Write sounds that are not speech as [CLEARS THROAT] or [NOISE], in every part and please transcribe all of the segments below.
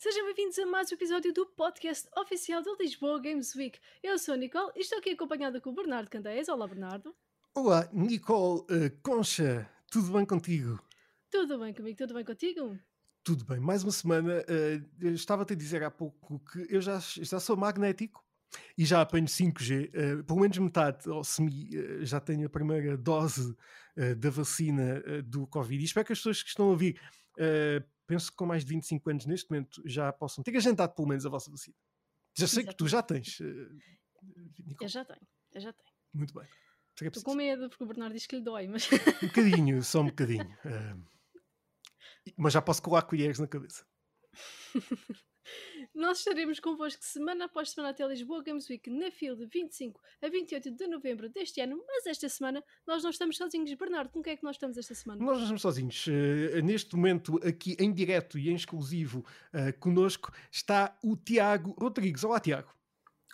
sejam bem-vindos a mais um episódio do podcast oficial da Lisboa Games Week. Eu sou a Nicole e estou aqui acompanhada com o Bernardo Candeias. Olá, Bernardo. Olá, Nicole uh, Concha, tudo bem contigo? Tudo bem comigo, tudo bem contigo? Tudo bem, mais uma semana. Uh, Estava-te a dizer há pouco que eu já, já sou magnético e já apanho 5G, uh, pelo menos metade, ou semi, uh, já tenho a primeira dose da vacina do Covid. E espero que as pessoas que estão a ouvir, penso que com mais de 25 anos neste momento, já possam ter agendado pelo menos a vossa vacina. Já sei Exatamente. que tu já tens. eu já tenho, eu já tenho. Muito bem. Estou com medo porque o Bernardo diz que lhe dói, mas. Um bocadinho, [LAUGHS] só um bocadinho. mas já posso colar colheres na cabeça. [LAUGHS] Nós estaremos convosco semana após semana até Lisboa Games Week na fila de 25 a 28 de novembro deste ano, mas esta semana nós não estamos sozinhos. Bernardo, com quem é que nós estamos esta semana? Nós não estamos sozinhos. Uh, neste momento, aqui em direto e em exclusivo, uh, conosco está o Tiago Rodrigues. Olá, Tiago.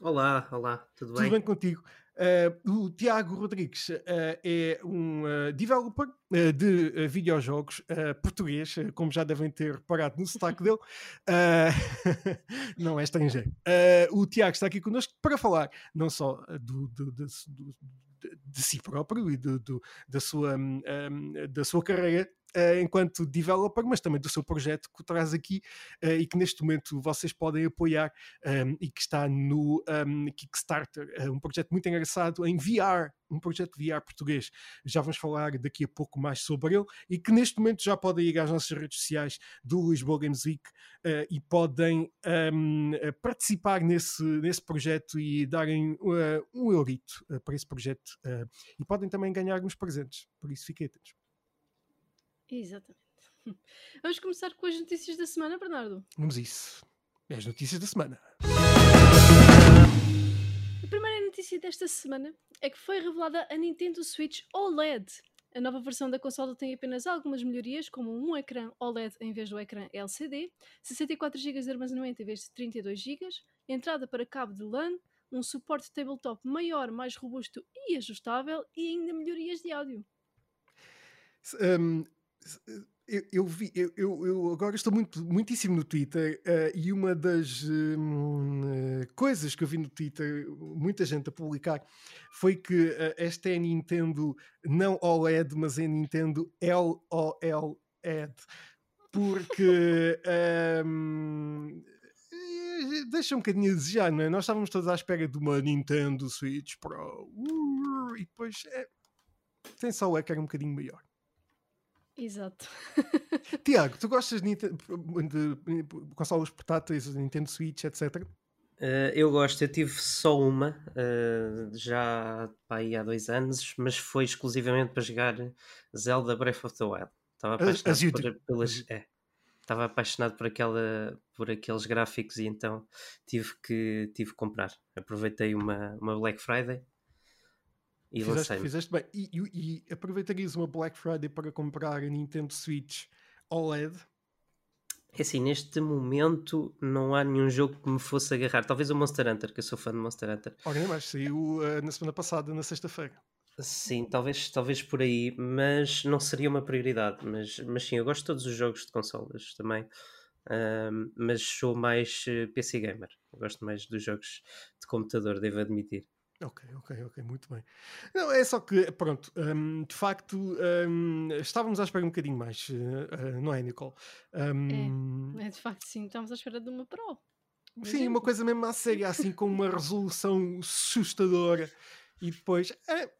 Olá, olá, tudo bem? Tudo bem contigo? Uh, o Tiago Rodrigues uh, é um uh, developer de videojogos português, como já devem ter reparado no sotaque dele. [LAUGHS] não é estrangeiro. o Tiago está aqui connosco para falar não só do, do, do, do de si próprio e do, do da, sua, um, da sua carreira uh, enquanto developer, mas também do seu projeto que traz aqui uh, e que neste momento vocês podem apoiar um, e que está no um, Kickstarter, uh, um projeto muito engraçado em VR, um projeto VR português. Já vamos falar daqui a pouco mais sobre ele e que neste momento já podem ir às nossas redes sociais do Lisboa Games Week e podem um, participar nesse, nesse projeto e darem um eurito para esse projeto e podem também ganhar alguns presentes, por isso fiquem atentos. Exatamente. [LAUGHS] Vamos começar com as notícias da semana, Bernardo. Vamos isso. É as notícias da semana. A primeira notícia desta semana é que foi revelada a Nintendo Switch OLED. A nova versão da consola tem apenas algumas melhorias, como um ecrã OLED em vez do ecrã LCD, 64 GB de armazenamento em vez de 32 GB, entrada para cabo de LAN, um suporte tabletop maior, mais robusto e ajustável e ainda melhorias de áudio. Um, eu, eu, vi, eu, eu, agora estou muito, muitíssimo no Twitter uh, e uma das uh, coisas que eu vi no Twitter, muita gente a publicar, foi que uh, esta é a Nintendo não OLED, mas é a Nintendo LOLED. Porque [LAUGHS] um, deixa um bocadinho a desejar, não é? Nós estávamos todos à espera de uma Nintendo Switch Pro uh, e depois é, tem só o ecrã um bocadinho maior. Exato. [LAUGHS] Tiago, tu gostas de, de, de consoles portáteis, Nintendo Switch, etc? Uh, eh, eu gosto, eu tive só uma, uh, já pá, há dois anos, mas foi exclusivamente para jogar Zelda Breath of the Wild. Estava apaixonado, por, pelas, é, estava apaixonado por, aquela, por aqueles gráficos e então tive que, tive que comprar. Aproveitei uma, uma Black Friday e fizeste, fizeste bem. E, e, e, aproveitarias uma Black Friday para comprar a Nintendo Switch OLED? É assim, neste momento não há nenhum jogo que me fosse agarrar. Talvez o Monster Hunter, que eu sou fã de Monster Hunter. Olha, mas saiu uh, na semana passada, na sexta-feira. Sim, talvez, talvez por aí, mas não seria uma prioridade. Mas, mas sim, eu gosto de todos os jogos de consolas também. Mas sou mais eh, PC gamer. Eu gosto mais dos jogos de computador, devo admitir. Ok, ok, ok, muito bem. Não, é só que, pronto, um, de facto, um, estávamos à espera um bocadinho mais, uh, uh, não é, Nicole? Um, é, é, de facto, sim, estávamos à espera de uma Pro. Sim, exemplo. uma coisa mesmo à séria, assim, com uma resolução assustadora e depois, é,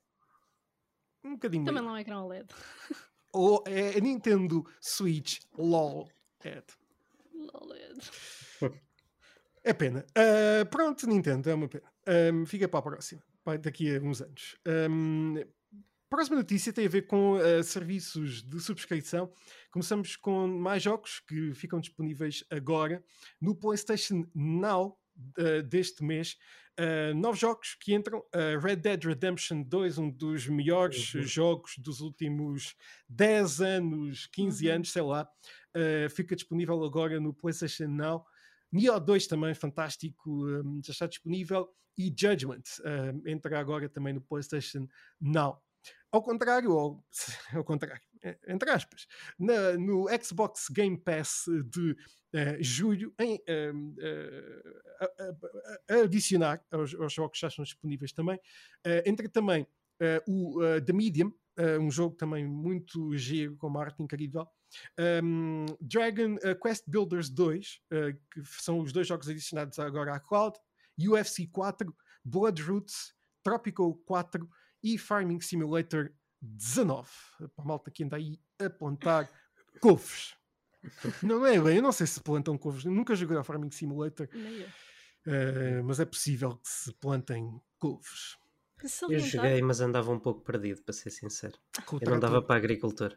um bocadinho Também não é ecrã OLED. Ou é a Nintendo Switch LOL LED. LOLED. É pena. Uh, pronto, Nintendo, é uma pena. Um, fica para a próxima, daqui a uns anos. Um, próxima notícia tem a ver com uh, serviços de subscrição. Começamos com mais jogos que ficam disponíveis agora no PlayStation Now uh, deste mês. Uh, novos jogos que entram: Red Dead Redemption 2, um dos melhores uhum. jogos dos últimos 10 anos, 15 uhum. anos, sei lá. fica disponível agora no PlayStation Now. Nioh 2 também, fantástico, um, já está disponível. E Judgment um, entra agora também no PlayStation Now. Ao contrário, ou, [LAUGHS] ao contrário, entre aspas, na, no Xbox Game Pass de uh, julho, em, uh, uh, adicionar aos, aos, jogos que já estão disponíveis também, entre também o The Medium, um jogo também muito giro, com uma arte incrível, um, Dragon Quest Builders 2, que são os dois jogos adicionados agora à cloud, UFC 4, Blood Roots, Tropical 4 e Farming Simulator 19. Para a malta que anda aí a plantar [LAUGHS] couves. Não é bem, eu não sei se plantam couves. Nunca joguei ao Farming Simulator. Uh, mas é possível que se plantem couves. Eu joguei, mas andava um pouco perdido, para ser sincero. eu não dava para agricultor.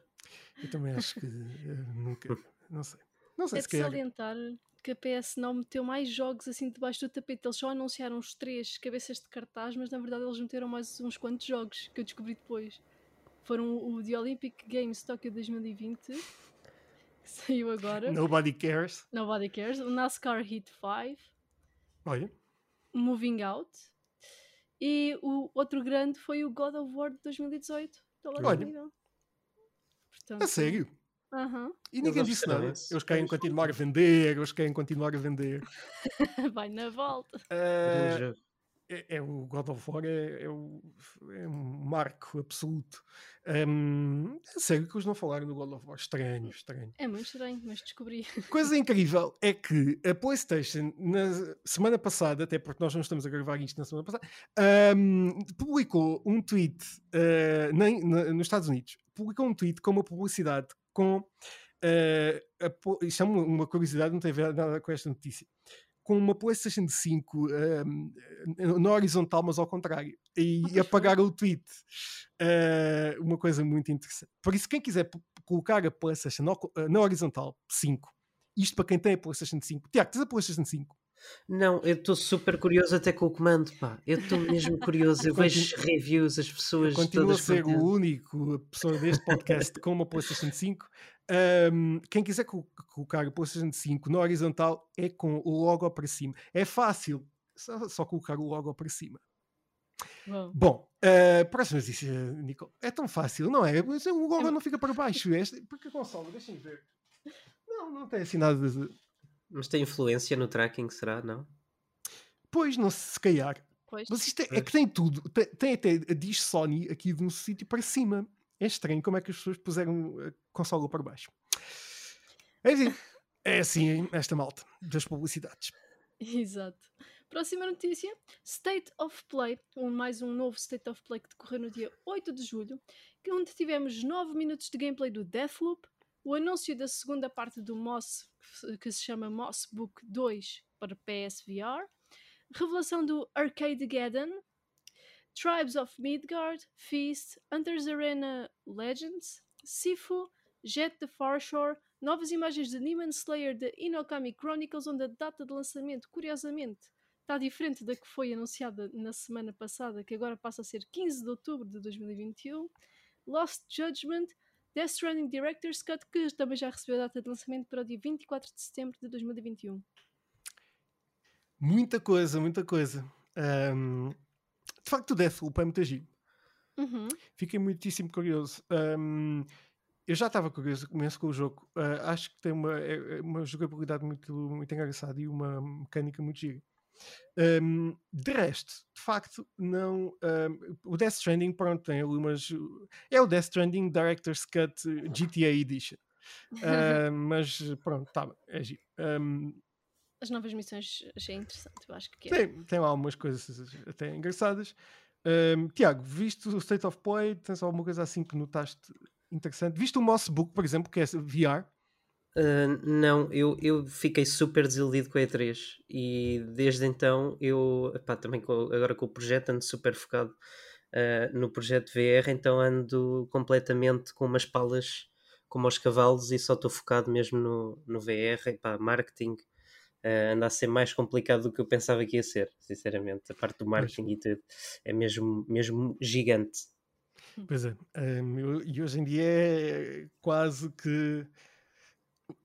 Eu também acho que uh, nunca. Não sei. Não sei é se de salientar que a PS não meteu mais jogos assim debaixo do tapete. Eles só anunciaram os três cabeças de cartaz, mas na verdade eles meteram mais uns quantos jogos que eu descobri depois. Foram o The Olympic Games Tokyo 2020, que saiu agora. Nobody Cares. Nobody Cares. O NASCAR Heat 5. Olha. Moving Out. E o outro grande foi o God of War de 2018. Olha. Portanto, a sério? Uhum. E ninguém disse nada. Eles querem continuar a vender, eles querem continuar a vender. [LAUGHS] Vai na volta. Uh, é, é, o God of War é, é, o, é um marco absoluto. Um, é sério que eles não falaram do God of War. Estranho, estranho. É muito estranho, mas descobri. [LAUGHS] Coisa incrível é que a PlayStation, na semana passada, até porque nós não estamos a gravar isto na semana passada, um, publicou um tweet uh, nem, na, nos Estados Unidos. Publicou um tweet com uma publicidade com. Uh, a, isto é uma, curiosidade, não tem nada com esta notícia com uma PlayStation 5 um, na horizontal, mas ao contrário, e oh, apagaram o tweet. Uh, uma coisa muito interessante. Por isso, quem quiser colocar a PlayStation na horizontal 5, isto para quem tem a PlayStation 5, Tiago, tens a PlayStation 5? Não, eu estou super curioso até com o comando, pá. Eu estou mesmo curioso. Eu [LAUGHS] vejo reviews, as pessoas. Continua a ser o único pessoa deste podcast com uma PlayStation 5. Um, quem quiser colocar o PlayStation 5 na horizontal é com o logo para cima. É fácil, só, só colocar o logo para cima. Bom, Bom uh, próxima notícia, Nico. É tão fácil, não é? O logo é... não fica para baixo. Este, porque a consola, deixem ver. Não, não tem assim nada de. Mas tem influência no tracking, será? Não? Pois, não se calhar. Pois. Mas isto é, é, que tem tudo. Tem, tem até, diz Sony aqui de um sítio para cima. É estranho como é que as pessoas puseram a consola para baixo. É assim, é assim esta malta das publicidades. [LAUGHS] Exato. Próxima notícia: State of Play, um, mais um novo State of Play que decorreu no dia 8 de julho, onde tivemos 9 minutos de gameplay do Deathloop, o anúncio da segunda parte do Moss, que se chama Moss Book 2 para PSVR, revelação do Arcade Gaddon, Tribes of Midgard, Feast, Hunter's Arena Legends, Sifu, Jet the Farshore, novas imagens de Demon Slayer de Inokami Chronicles, onde a data de lançamento, curiosamente, está diferente da que foi anunciada na semana passada, que agora passa a ser 15 de outubro de 2021. Lost Judgment, Death Stranding Director's Cut, que também já recebeu a data de lançamento para o dia 24 de setembro de 2021. Muita coisa, muita coisa. Um, de facto, o Deathloop é muito giro. Uhum. Fiquei muitíssimo curioso. Um, eu já estava curioso, começo com o jogo. Uh, acho que tem uma, é, é uma jogabilidade muito, muito engraçada e uma mecânica muito gira. Um, de resto, de facto, não. Um, o Death Stranding, pronto, tem ali umas. É o Death Stranding Director's Cut GTA Edition. [LAUGHS] Uh, mas pronto, tá, é giro. Um, as novas missões achei interessante, eu acho que é. Tem, tem lá algumas coisas até engraçadas. Um, Tiago, viste o State of Play? Tens alguma coisa assim que notaste interessante? Viste o Moss Book, por exemplo, que é VR? Uh, não, eu, eu fiquei super desiludido com a E3 e desde então eu, epá, também com, agora com o projeto ando super focado uh, no projeto VR, então ando completamente com umas palas como aos cavalos e só estou focado mesmo no, no VR, epá, marketing, uh, anda a ser mais complicado do que eu pensava que ia ser, sinceramente. A parte do marketing e tudo é mesmo, mesmo gigante. Pois é, um, e hoje em dia é quase que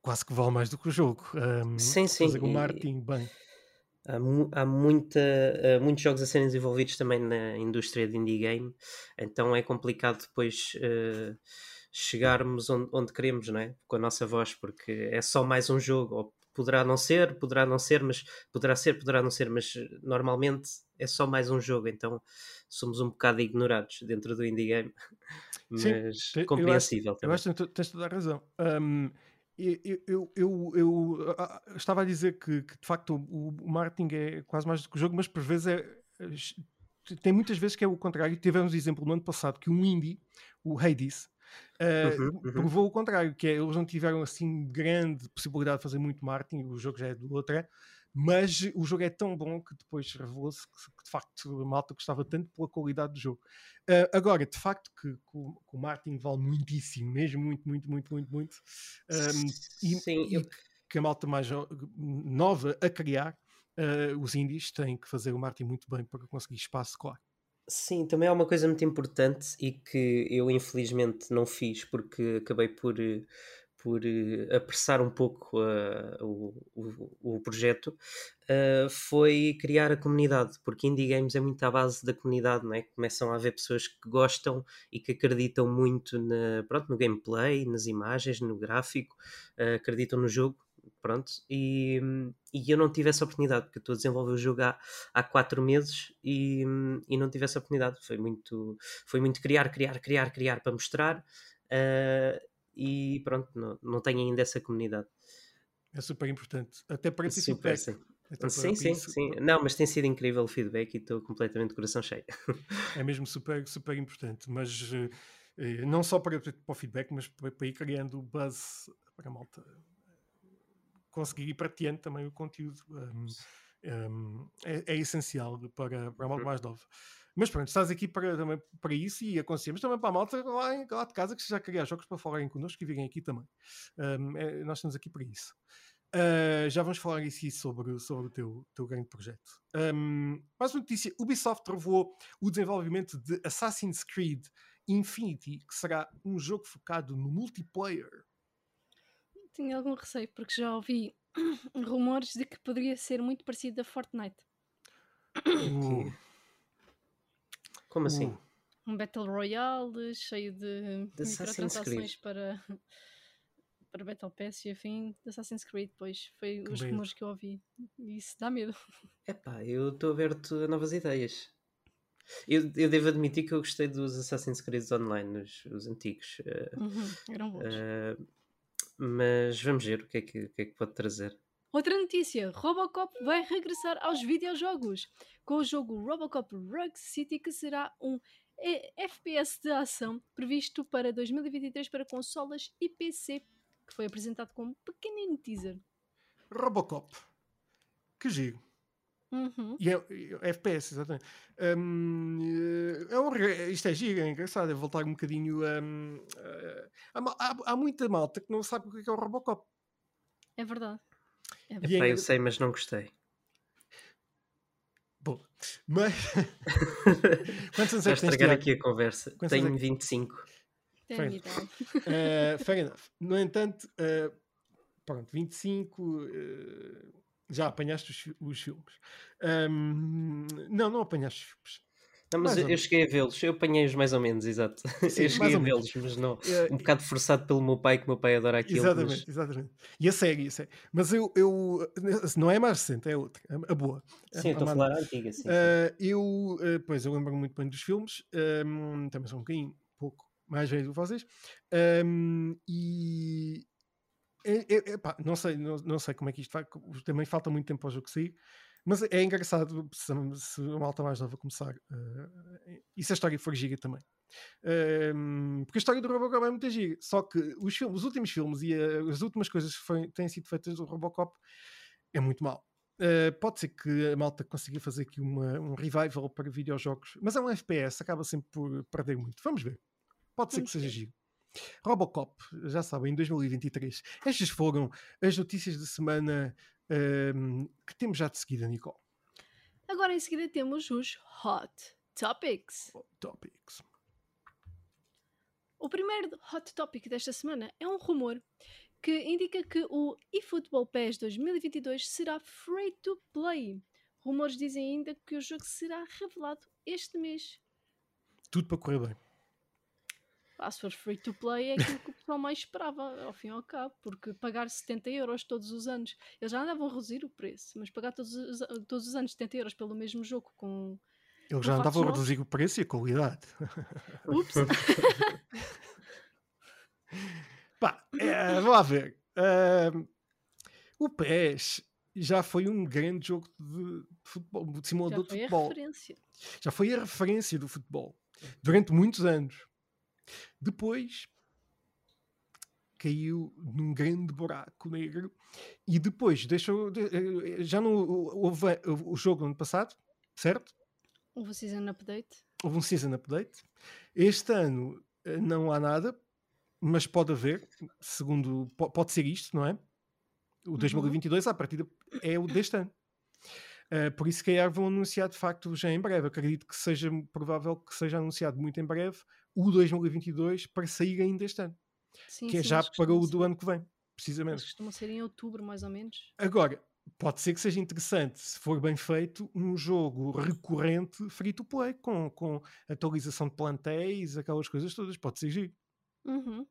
quase que vale mais do que o jogo. Um, sim, sim. Fazer o marketing bem. Há, mu há muita, muitos jogos a serem desenvolvidos também na indústria de indie game, então é complicado depois uh, chegarmos onde, onde, queremos, não é? Com a nossa voz, porque é só mais um jogo, ou poderá não ser, poderá não ser, mas poderá ser, poderá não ser, mas normalmente é só mais um jogo, então somos um bocado ignorados dentro do indie game, mas Sim, compreensível eu acho, também. Eu acho que tens toda a razão. Um, eu, eu, eu, eu, estava a dizer que, que de facto o, o, marketing é quase mais do que o jogo, mas por vezes é, tem muitas vezes que é o contrário. Tivemos exemplo no ano passado que um indie, o Hades, uh, uhum, uhum. provou o contrário, que é, eles não tiveram assim grande possibilidade de fazer muito marketing, o jogo já é do outra, mas o jogo é tão bom que depois revelou-se que, que, de facto a malta gostava tanto pela qualidade do jogo. Uh, agora, de facto, que, que, o, que, o, marketing vale muitíssimo, mesmo muito, muito, muito, muito, muito, um, e, Sim, e eu... que a malta mais nova a criar, uh, os indies têm que fazer o marketing muito bem para conseguir espaço, claro. Sim, também é uma coisa muito importante e que eu infelizmente não fiz porque acabei por, por uh, apressar um pouco uh, o, o, o, projeto, uh, foi criar a comunidade, porque indie games é muito à base da comunidade, não é? Começam a haver pessoas que gostam e que acreditam muito na, pronto, no gameplay, nas imagens, no gráfico, acreditam no jogo pronto, e, e eu não tive essa oportunidade, porque estou a desenvolver o jogo há, há quatro meses e, e não tive essa oportunidade. Foi muito, foi muito criar, criar, criar, criar para mostrar e pronto, não, não tenho ainda essa comunidade. É super importante, até para esse super. Sim. sim, sim, sim. Não, mas tem sido incrível o feedback e estou completamente de coração cheio. É mesmo super, super importante, mas uh, não só para, para o feedback, mas para, para ir criando buzz para a malta conseguir ir prateando também o conteúdo um, um, é, é, essencial para, para a malta uhum. mais nova. Mas pronto, estás aqui para, também, para isso e aconselhamos também para a malta lá, em, lá de casa que já criar jogos para falarem connosco e virem aqui também. Um, é, nós estamos aqui para isso. Uh, já vamos falar aqui sobre, sobre o teu, teu grande projeto. Um, mais uma notícia: Ubisoft revelou o desenvolvimento de Assassin's Creed Infinity, que será um jogo focado no multiplayer tinha algum receio, porque já ouvi [COUGHS] rumores de que poderia ser muito parecido a Fortnite. Uh. Como assim? Um Battle Royale cheio de, de microtransações para, para Battle Pass e afim de Assassin's Creed, pois foi que os medo. rumores que eu ouvi. E isso dá medo. Epá, eu estou aberto a novas ideias. Eu, eu devo admitir que eu gostei dos Assassin's Creed Online, os, os antigos. Uh, uhum, eram bons. Uh, mas vamos ver o que é que, que, é que pode trazer. Outra notícia: Robocop vai regressar aos videojogos com o jogo Robocop Rug City, que será um FPS de ação previsto para 2023 para consolas e PC, que foi apresentado como um pequenino teaser. Robocop. Que giro. Uhum. E é, é FPS, exatamente. Um, é um, isto é giro, é engraçado. É voltar um bocadinho. Um, uh, há, há, muita malta que não sabe o que é, é o Robocop. É verdade. É. Epá, eu sei, mas não gostei. Bom, mas. [LAUGHS] Quantos anos é que tens? estragar aqui a conversa. Quantos Tenho 25. Tem fair, enough. uh, [LAUGHS] fair enough. No entanto, uh, pronto, 25. Uh, já apanhaste os, os filmes. Um, não, não apanhaste os filmes. Não, mas eu, eu cheguei a vê-los, eu apanhei-os mais ou menos, exato. Sim, [LAUGHS] eu cheguei a vê-los, mas não. É, um bocado forçado pelo meu pai, que meu pai adora aquilo. Exatamente, mas... exatamente. E a série, a série. Mas eu, eu. Não é mais recente, é outra, a boa. Sim, a, estou a falar a antiga, sim. Uh, eu, uh, pois, eu lembro muito bem dos filmes, um, também sou um bocadinho, pouco mais velho do que vocês. Um, e, é, é, não, sei, não, não, sei como é que isto vai. Também falta muito tempo para o jogo sair. Mas é engraçado se, se a malta mais nova começar. Uh, e se a história for giga também. Uh, porque a história do Robocop é muito giga. Só que os, filmes, os últimos filmes e uh, as últimas coisas que foi, têm sido feitas do Robocop é muito mal. Uh, pode ser que a malta consiga fazer aqui uma, um revival para videojogos, mas é um FPS, acaba sempre por perder muito. Vamos ver. Pode ser que seja giro. Robocop, já sabem, em 2023. Estas foram as notícias da semana um, que temos já de seguida, Nicole. Agora em seguida temos os Hot Topics. Hot Topics. O primeiro Hot Topic desta semana é um rumor que indica que o eFootball PES 2022 será free to play. Rumores dizem ainda que o jogo será revelado este mês. Tudo para correr bem. Ah, se for free to play é aquilo que o pessoal mais esperava, ao fim e ao cabo, porque pagar 70 euros todos os anos, eles já andavam a reduzir o preço, mas pagar todos os, todos os anos 70 euros pelo mesmo jogo com. Eles já andavam a reduzir o preço e a qualidade. Ups! [LAUGHS] Pá, é, vamos lá ver. Uh, o PES já foi um grande jogo de futebol, de simulador de futebol. Referência. Já foi a referência do futebol durante muitos anos. Depois caiu num grande buraco negro e depois deixou. Eh, já não houve o jogo no ano passado, certo? Houve um season update. Houve um season update. Este ano eh, não há nada, mas pode haver, segundo. Pode ser isto, não é? O 2022, uhum. à partida, é o deste ano. Uh, por isso, que vão anunciar de facto já em breve. Acredito que seja provável que seja anunciado muito em breve o 2022 para sair ainda este ano. Sim, que é sim, já para o do ano que vem, precisamente. Eles costumam ser em outubro, mais ou menos. Agora, pode ser que seja interessante, se for bem feito, um jogo recorrente free to play, com, com atualização de plantéis, aquelas coisas todas. Pode ser giro. Uhum.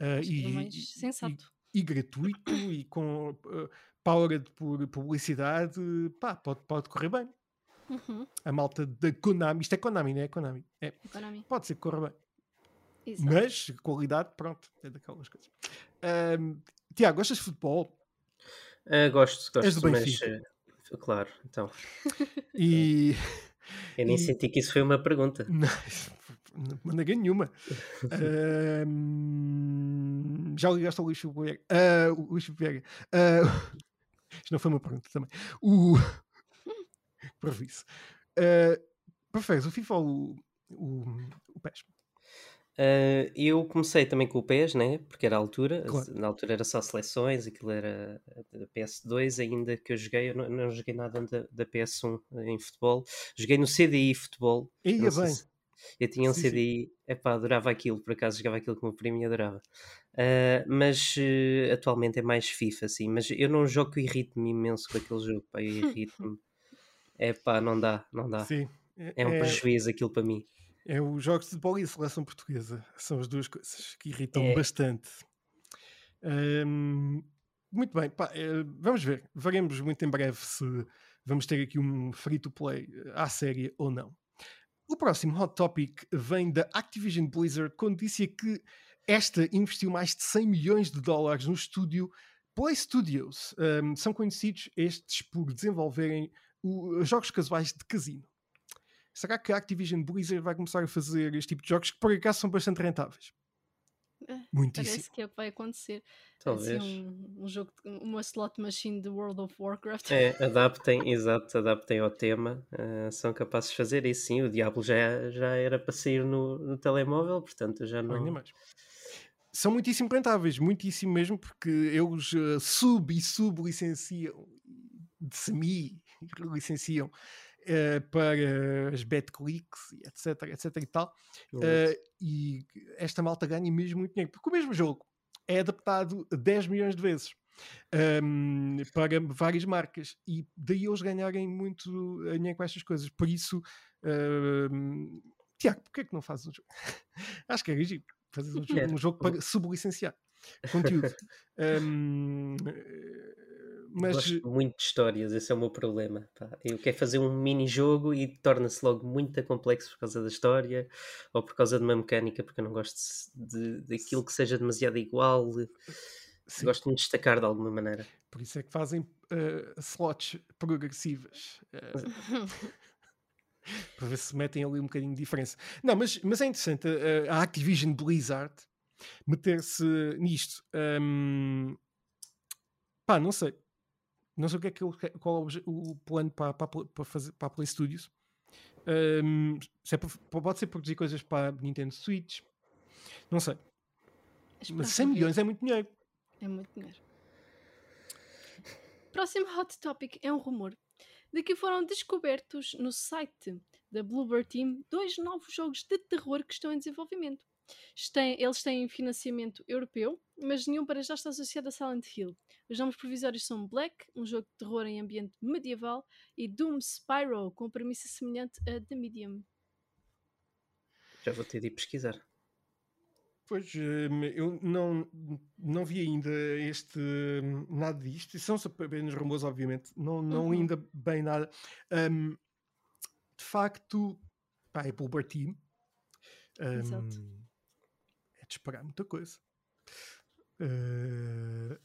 Uh, e, mais sensato. E, e, gratuito e com uh, powered por publicidade, pá, pode, pode correr bem. Uhum. A malta da Konami, isto é Konami, não é Konami? É. Konami. Pode ser que corra bem. Exato. Mas qualidade, pronto, é daquelas coisas. Um, Tiago, gostas de futebol? Uh, gosto, gosto. És do Benfica. Mas, uh, claro, então. [LAUGHS] E. Eu nem e... senti que isso foi uma pergunta. [LAUGHS] Não, maneira nenhuma. [LAUGHS] uh, já ligaste ao Luís Vieira? Uh, Luís Vieira. Uh, isto não foi uma pergunta também. O. [LAUGHS] Previso. Uh, preferes o FIFA ou o, o, o PES? Uh, eu comecei também com o PES, né? Porque era a altura, claro. na altura era só seleções, aquilo era da PS2, ainda que eu joguei, eu não, não joguei nada da, da, PS1 em futebol, joguei no CDI futebol. Ia bem. Se, eu tinha um sim, CDI, é pá, adorava aquilo, por acaso jogava aquilo com o primo e adorava. Uh, mas uh, atualmente é mais FIFA, assim, mas eu não jogo que irrito-me imenso com aquele jogo, pá, eu [LAUGHS] irrito-me. é pá, não dá, não dá. Sim. É um é... prejuízo aquilo para mim. É os jogos de futebol e a seleção portuguesa. São as duas coisas que irritam é. bastante. Um, muito bem, pá, é, vamos ver. Veremos muito em breve se vamos ter aqui um free to play eh, à série ou não. O próximo hot topic vem da Activision Blizzard, quando disse que esta investiu mais de 100 milhões de dólares no estúdio Play Studios. Um, são conhecidos estes por desenvolverem o, jogos casuais de casino será que a Activision Blizzard vai começar a fazer este tipo de jogos que por acaso são bastante rentáveis? É, Muitíssimo. Parece que é o que vai acontecer. Talvez. Assim, um, um, jogo, uma slot machine de World of Warcraft. É, [LAUGHS] adaptem, exato, adaptem ao tema. Uh, são capazes de fazer isso. Sim, o Diablo já, já era para sair no, no telemóvel, portanto já não. Ainda mais. São muitíssimo rentáveis, muitíssimo mesmo, porque eles uh, sub e sub-licenciam, de semi-licenciam uh, para as betclicks, etc, etc e tal. Uh, e esta malta ganha mesmo muito dinheiro, porque o mesmo jogo é adaptado 10 milhões de vezes. Um, ehm, para várias marcas e daí eles ganharem muito dinheiro com estas coisas. Por isso, uh, Tiago, porquê é que não fazes um jogo? [LAUGHS] Acho que é giro. Fazes um [LAUGHS] jogo, um jogo para sublicenciar conteúdo. [LAUGHS] um, mas... Gosto muito de histórias, esse é o meu problema. Pá. Eu quero fazer um mini-jogo e torna-se logo muito complexo por causa da história ou por causa de uma mecânica, porque eu não gosto de, de aquilo que seja demasiado igual. Sim. Gosto de me destacar de alguma maneira. Por isso é que fazem uh, slots progressivas. Uh, [LAUGHS] [LAUGHS] para ver se metem ali um bocadinho de diferença. Não, mas, mas é interessante uh, a Activision Blizzard meter-se nisto. Um, pá, não sei. Não sei o que é que qual é o plano para, para, para, fazer, para a Play Studios. Um, se é pode ser produzir coisas para a Nintendo Switch. Não sei. Mas 100 milhões é muito dinheiro. É muito dinheiro. Próximo hot topic é um rumor de que foram descobertos no site da Bluebird Team dois novos jogos de terror que estão em desenvolvimento. Eles têm financiamento europeu, mas nenhum para já está associado a Silent Hill. Os nomes provisórios são Black, um jogo de terror em ambiente medieval, e Doom Spyro, com premissa semelhante a The Medium. Já vou ter de ir pesquisar. Pois, hum, eu não, não vi ainda este nada disto. São apenas rumores, obviamente. Não, não uhum. ainda bem nada. Um, de facto, pá, é Apple Team. Um, é de esperar muita coisa. Uh,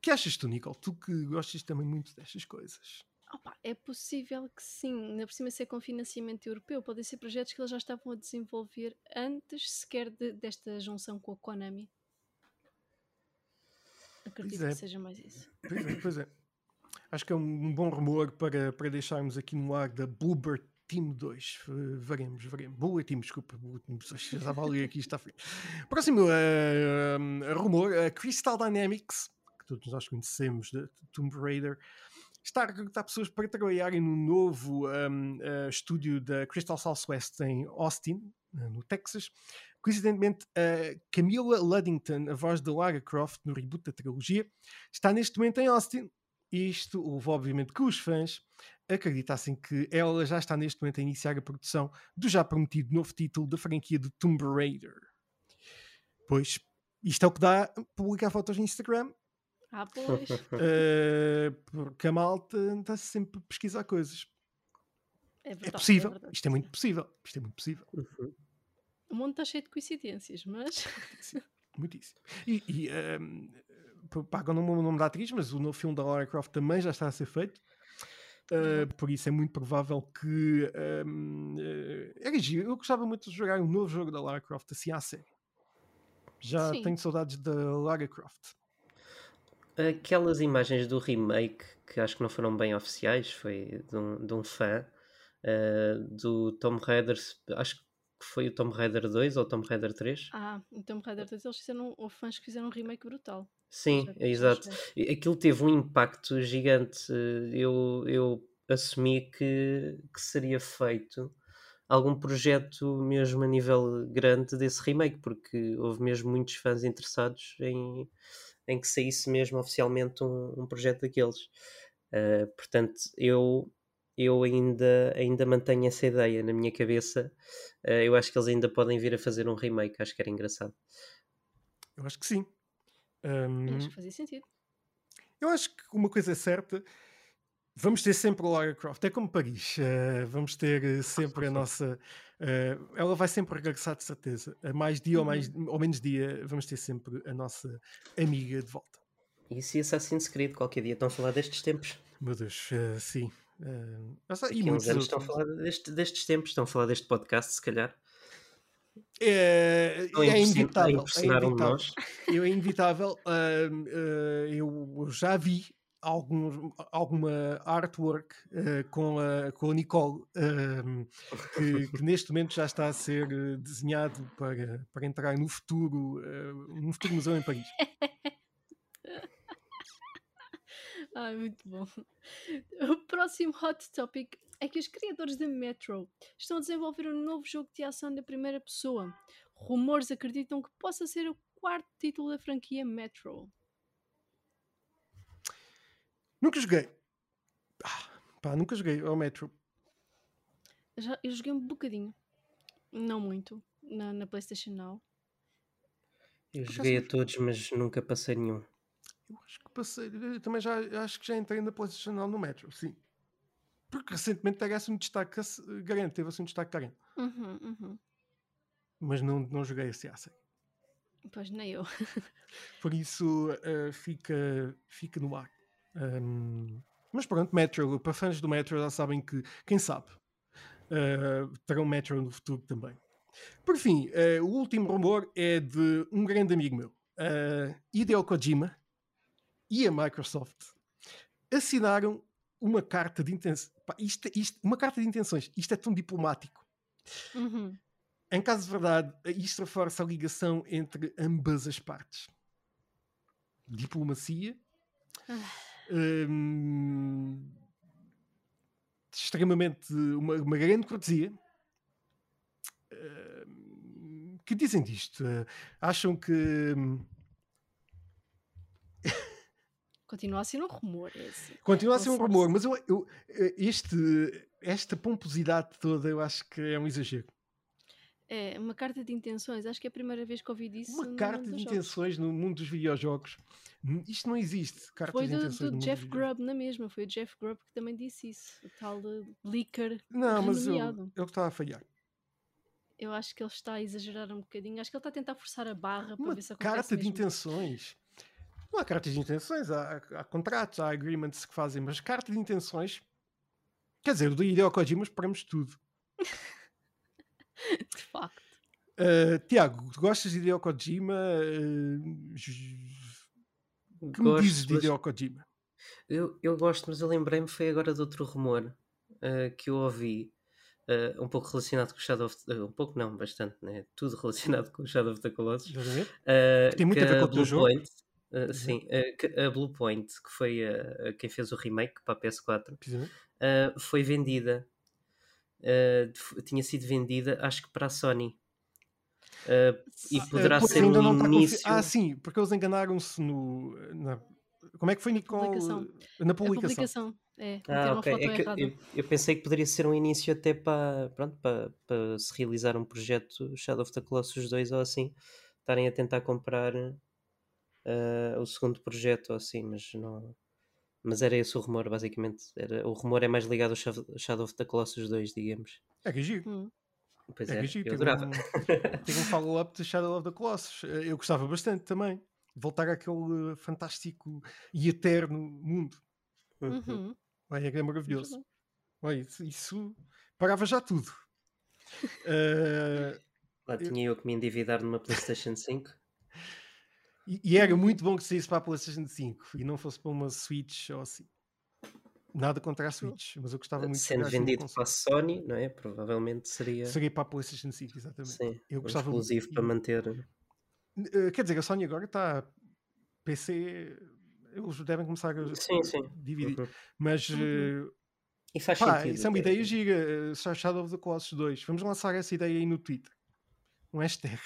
que achas tu, Nicole? Tu que gostas também muito destas coisas. Opa, é possível que sim, ainda por cima ser com financiamento europeu, podem ser projetos que eles já estavam a desenvolver antes sequer de, desta junção com a Konami. Acredito é. que seja mais isso. Pois é, pois é. Acho que é um bom rumor para, para deixarmos aqui no ar da Bluebird Team 2. Veremos, veremos. Boa Team, desculpa. Team, [LAUGHS] já estava ali aqui, está frio. Próximo uh, rumor: uh, Crystal Dynamics, que todos nós conhecemos, de Tomb Raider está a recrutar pessoas para trabalharem no novo um, uh, estúdio da Crystal Southwest em Austin, uh, no Texas. Coincidentemente, uh, Camila Luddington, a voz de Lara Croft no reboot da trilogia, está neste momento em Austin. Isto levou, obviamente, que os fãs acreditassem que ela já está neste momento a iniciar a produção do já prometido novo título da franquia de Tomb Raider. Pois, isto é o que dá publicar fotos no Instagram ah, pois. Uh, [LAUGHS] porque a malta está sempre a pesquisar coisas. É, verdade, é possível. É verdade, Isto é muito possível. Isto é muito possível. Uhum. O mundo está cheio de coincidências, mas. [LAUGHS] Muitíssimo. E, e um, pagam o nome da atriz, mas o novo filme da Lara Croft também já está a ser feito. Uh, por isso é muito provável que um, uh, era giro. Eu gostava muito de jogar um novo jogo da Lara Croft assim à série. Já Sim. tenho saudades da Lara Croft. Aquelas imagens do remake que acho que não foram bem oficiais, foi de um, de um fã uh, do Tom Raider, acho que foi o Tom Raider 2 ou o Tom Raider 3. Ah, o Tom Raider 2 eles fizeram, ou fãs que fizeram um remake brutal. Sim, exato. Aquilo teve um impacto gigante. Eu, eu assumi que, que seria feito algum projeto mesmo a nível grande desse remake, porque houve mesmo muitos fãs interessados em, em que saísse mesmo oficialmente um, um projeto daqueles. Uh, portanto, eu, eu ainda, ainda mantenho essa ideia na minha cabeça. Uh, eu acho que eles ainda podem vir a fazer um remake, acho que era engraçado. Eu acho que sim. Um, acho que fazia sentido. Eu acho que uma coisa é certa Vamos ter sempre o Lara Croft, é como Paris. Uh, vamos ter uh, sempre a nossa. Uh, ela vai sempre regressar, de certeza. A mais dia ou, mais, uhum. ou menos dia, vamos ter sempre a nossa amiga de volta. E se Assassin's Creed qualquer dia estão a falar destes tempos? Meu Deus, sim. Uh, e muitos anos estão a falar deste, destes tempos, estão a falar deste podcast, se calhar. É, é inevitável. É inevitável. Eu, é inevitável. eu já vi algum, alguma artwork uh, com, a, com a Nicole, uh, que, que, [LAUGHS] neste momento já está a ser eh, desenhado para, para entrar no futuro, uh, no futuro museu em Paris. [LAUGHS] Ai, muito bom. O próximo hot topic é que os criadores de Metro estão a desenvolver um novo jogo de ação da primeira pessoa. Rumores acreditam que possa ser o quarto título da franquia Metro. Nunca joguei. Ah, pá, nunca joguei ao Metro. Já, eu joguei um bocadinho. Não muito. Na, na PlayStation Now. Eu joguei a todos, mas nunca passei nenhum. Eu acho que passei. Eu também já acho que já entrei na PlayStation Now no Metro, sim. Porque recentemente teve-se um destaque grande, teve-se um destaque grande. Uhum, uhum. Mas não, não joguei esse assim. Pois nem eu. [LAUGHS] Por isso uh, fica, fica no ar. Um, mas pronto, Metro, para fãs do Metro já sabem que, quem sabe, uh, terão Metro no futuro também. Por fim, uh, o último rumor é de um grande amigo meu, uh, Hideo Kojima e a Microsoft assinaram uma carta de intenções. Isto, isto, uma carta de intenções. Isto é tão diplomático. Uhum. Em caso de verdade, isto reforça a ligação entre ambas as partes. Diplomacia. Ah Hum, extremamente uma, uma, grande cortesia. Uh, que dizem disto? Uh, acham que. Hum, Continua a ser um rumor. Esse. Continua a ser um rumor, mas eu, eu, este, esta pomposidade toda eu acho que é um exagero. É, uma carta de intenções. Acho que é a primeira vez que ouvi disso. Uma carta de intenções no mundo dos videojogos. Isto não existe. Cartas foi do, do, do Jeff Grubb na mesma. Foi o Jeff Grubb que também disse isso. O tal leaker. Não, mas eu, eu estava a falhar. Eu acho que ele está a exagerar um bocadinho. Acho que ele está a tentar forçar a barra uma para ver se acontece carta de intenções. Não há cartas de intenções, há, há, contratos, há agreements que fazem, mas carta de intenções. Quer dizer, do Hideo Kojima esperamos tudo. [LAUGHS] [LAUGHS] de facto. Uh, Tiago, gostas de Hideo Kojima? Uh, que me dizes de Hideo Kojima? Eu, eu gosto, mas eu lembrei-me foi agora de outro rumor uh, que eu ouvi uh, um pouco relacionado com o Shadow of the, um pouco não, bastante, né? tudo [LAUGHS] relacionado com o Shadow of the Colossus. Uh, tem muito a ver com o teu jogo. Point, Uh, sim, uh, a Blue Point, que foi uh, quem fez o remake para a PS4, foi vendida. Tinha sido vendida, acho que para a Sony. e poderá ser o um início. Ah, sim, porque eles enganaram-se no. Na... Como é que foi, Nicole? Publicação. Na publicação. publicação. É, ah, okay. é que eu, eu, pensei que poderia ser um início até para, pronto, para, para se realizar um projeto Shadow of the Colossus 2 ou assim, estarem a tentar comprar uh, o segundo projeto ou assim, mas não. Mas era esse o rumor, basicamente. Era, o rumor é mais ligado ao Shadow of the Colossus 2, digamos. É que giro. Hum. Pois é, é que eu adorava. Um, [LAUGHS] tem um follow-up de Shadow of the Colossus. Eh, eu gostava bastante também. Voltar àquele fantástico e eterno mundo. Uhum. Olha, é maravilhoso. Olha, isso, isso parava já tudo. uh, [LAUGHS] Lá tinha eu... eu que me endividar numa PlayStation 5. E, e, era muito bom que saísse para a PlayStation 5 e não fosse para uma Switch ou assim. Nada contra a Switch, mas eu gostava muito Sendo vendido para a Sony, não é? Provavelmente seria. Seria para a PlayStation 5, exatamente. Sim, eu gostava exclusivo muito. para manter. Uh, quer dizer, a Sony agora está. PC. Eles devem começar a sim, sim. dividir. Uhum. Mas. Uhum. Uh, e faz pá, sentido. Isso é uma ideia gira. Uh, Shadow of the Colossus 2. Vamos lançar essa ideia aí no Twitter. Um hashtag.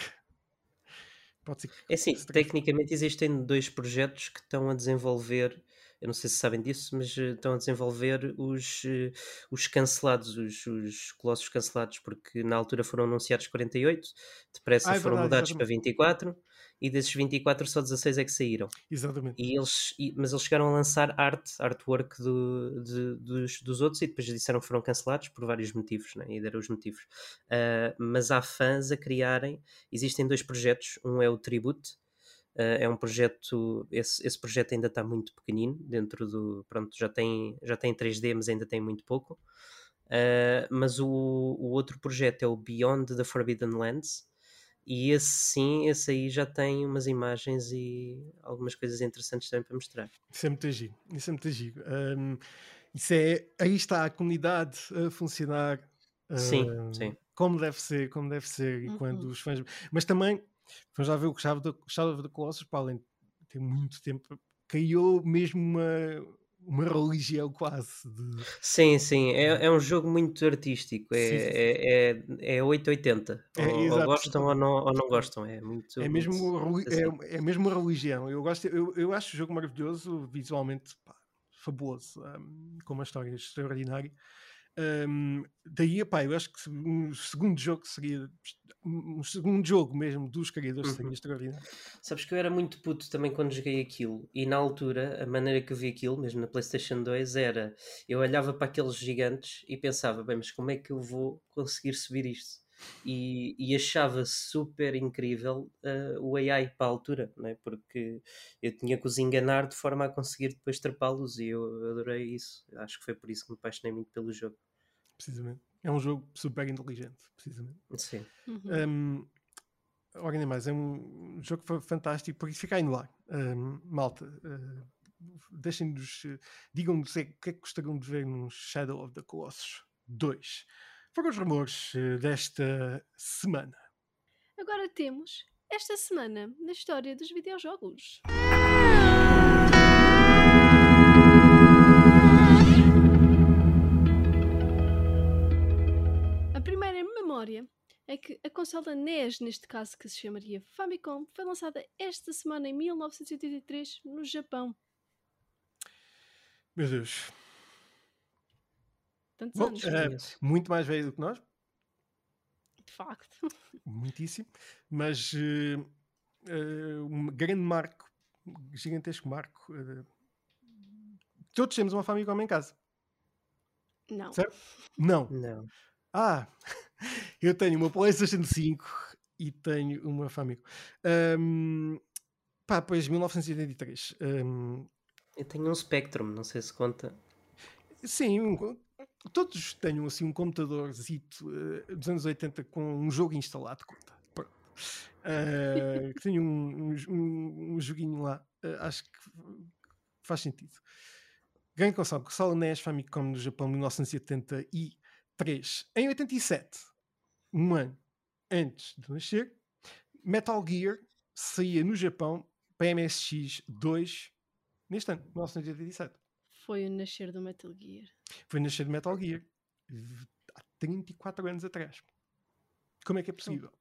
Pode ser é assim, tecnicamente existem dois projetos que estão a desenvolver, eu não sei se sabem disso, mas eh, estão a desenvolver os, eh, os cancelados, os, os colossos cancelados, porque na altura foram anunciados 48, depressa ah, é foram verdade, mudados exatamente. para 24 e desses 24 só 16 é que saíram. Exatamente. E eles, e, mas eles chegaram a lançar arte, artwork do, de, dos, dos outros e depois disseram que foram cancelados por vários motivos, né? e deram os motivos. Uh, mas há fãs a criarem, existem dois projetos, um é o Tribute, uh, é um projeto, esse, esse projeto ainda está muito pequenino, dentro do, pronto, já tem, já tem 3D, mas ainda tem muito pouco. Uh, mas o, o outro projeto é o Beyond the Forbidden Lands, e esse sim, esse aí já tem umas imagens e algumas coisas interessantes também para mostrar. Isso é muito giro, isso é muito giro. Um, isso é, aí está a comunidade a funcionar sim, sim. como deve ser, como deve ser, e quando uhum. os fãs. Mas também, vamos já ver o Shadow of the Colossus, para além de ter muito tempo, caiu mesmo uma, uma religião quase. De... Sim, sim, é, é um jogo muito artístico, é, sim, sim. é, é, é 880. É, ou, ou, gostam ou não, ou não gostam, é muito. É mesmo, muito, é, é mesmo uma religião. Eu, gosto, eu, eu acho o jogo maravilhoso, visualmente pá, fabuloso, um, com uma história extraordinária. Um, daí, pá, eu acho que um segundo jogo seria um segundo jogo mesmo dos criadores uhum. seria extraordinário. Sabes que eu era muito puto também quando joguei aquilo, e na altura, a maneira que eu vi aquilo, mesmo na PlayStation 2, era eu olhava para aqueles gigantes e pensava, bem, mas como é que eu vou conseguir subir isto? E, e achava super incrível uh, o AI para a altura, né? porque eu tinha que os enganar de forma a conseguir depois trepá-los e eu adorei isso. Acho que foi por isso que me apaixonei muito pelo jogo precisamente. É um jogo super inteligente, precisamente. Sim. Uhum. Um, ora, nem mais, é um jogo fantástico, por isso fica aí no ar. Um, malta, uh, deixem-nos, uh, digam-nos o que é que gostariam de ver no Shadow of the Colossus 2. Foram os rumores uh, desta semana. Agora temos esta semana na história dos videojogos. Memória é que a consola NES, neste caso que se chamaria Famicom, foi lançada esta semana em 1983 no Japão. Meu Deus. Tantos Bom, anos. É, muito mais velho do que nós. De facto. Muitíssimo. Mas uh, uh, um grande marco, gigantesco marco. Uh, todos temos uma Famicom em casa. Não. Certo? Não. Não. Ah, [LAUGHS] eu tenho uma PlayStation 5 e tenho uma Famicom. Um, pá, pois 1983. Um, eu tenho um Spectrum, não sei se conta. Sim, um, todos tenham assim um computadorzito uh, dos anos 80 com um jogo instalado, conta. Uh, que tenho um, um, um, joguinho lá, uh, acho que faz sentido. Grande console, console NES Famicom no Japão, 1973. Em 87, um ano antes de nascer, Metal Gear saía no Japão para MSX 2 neste ano, 1987. Foi o nascer do Metal Gear. Foi o nascer do Metal Gear há 34 anos atrás. Como é que é possível?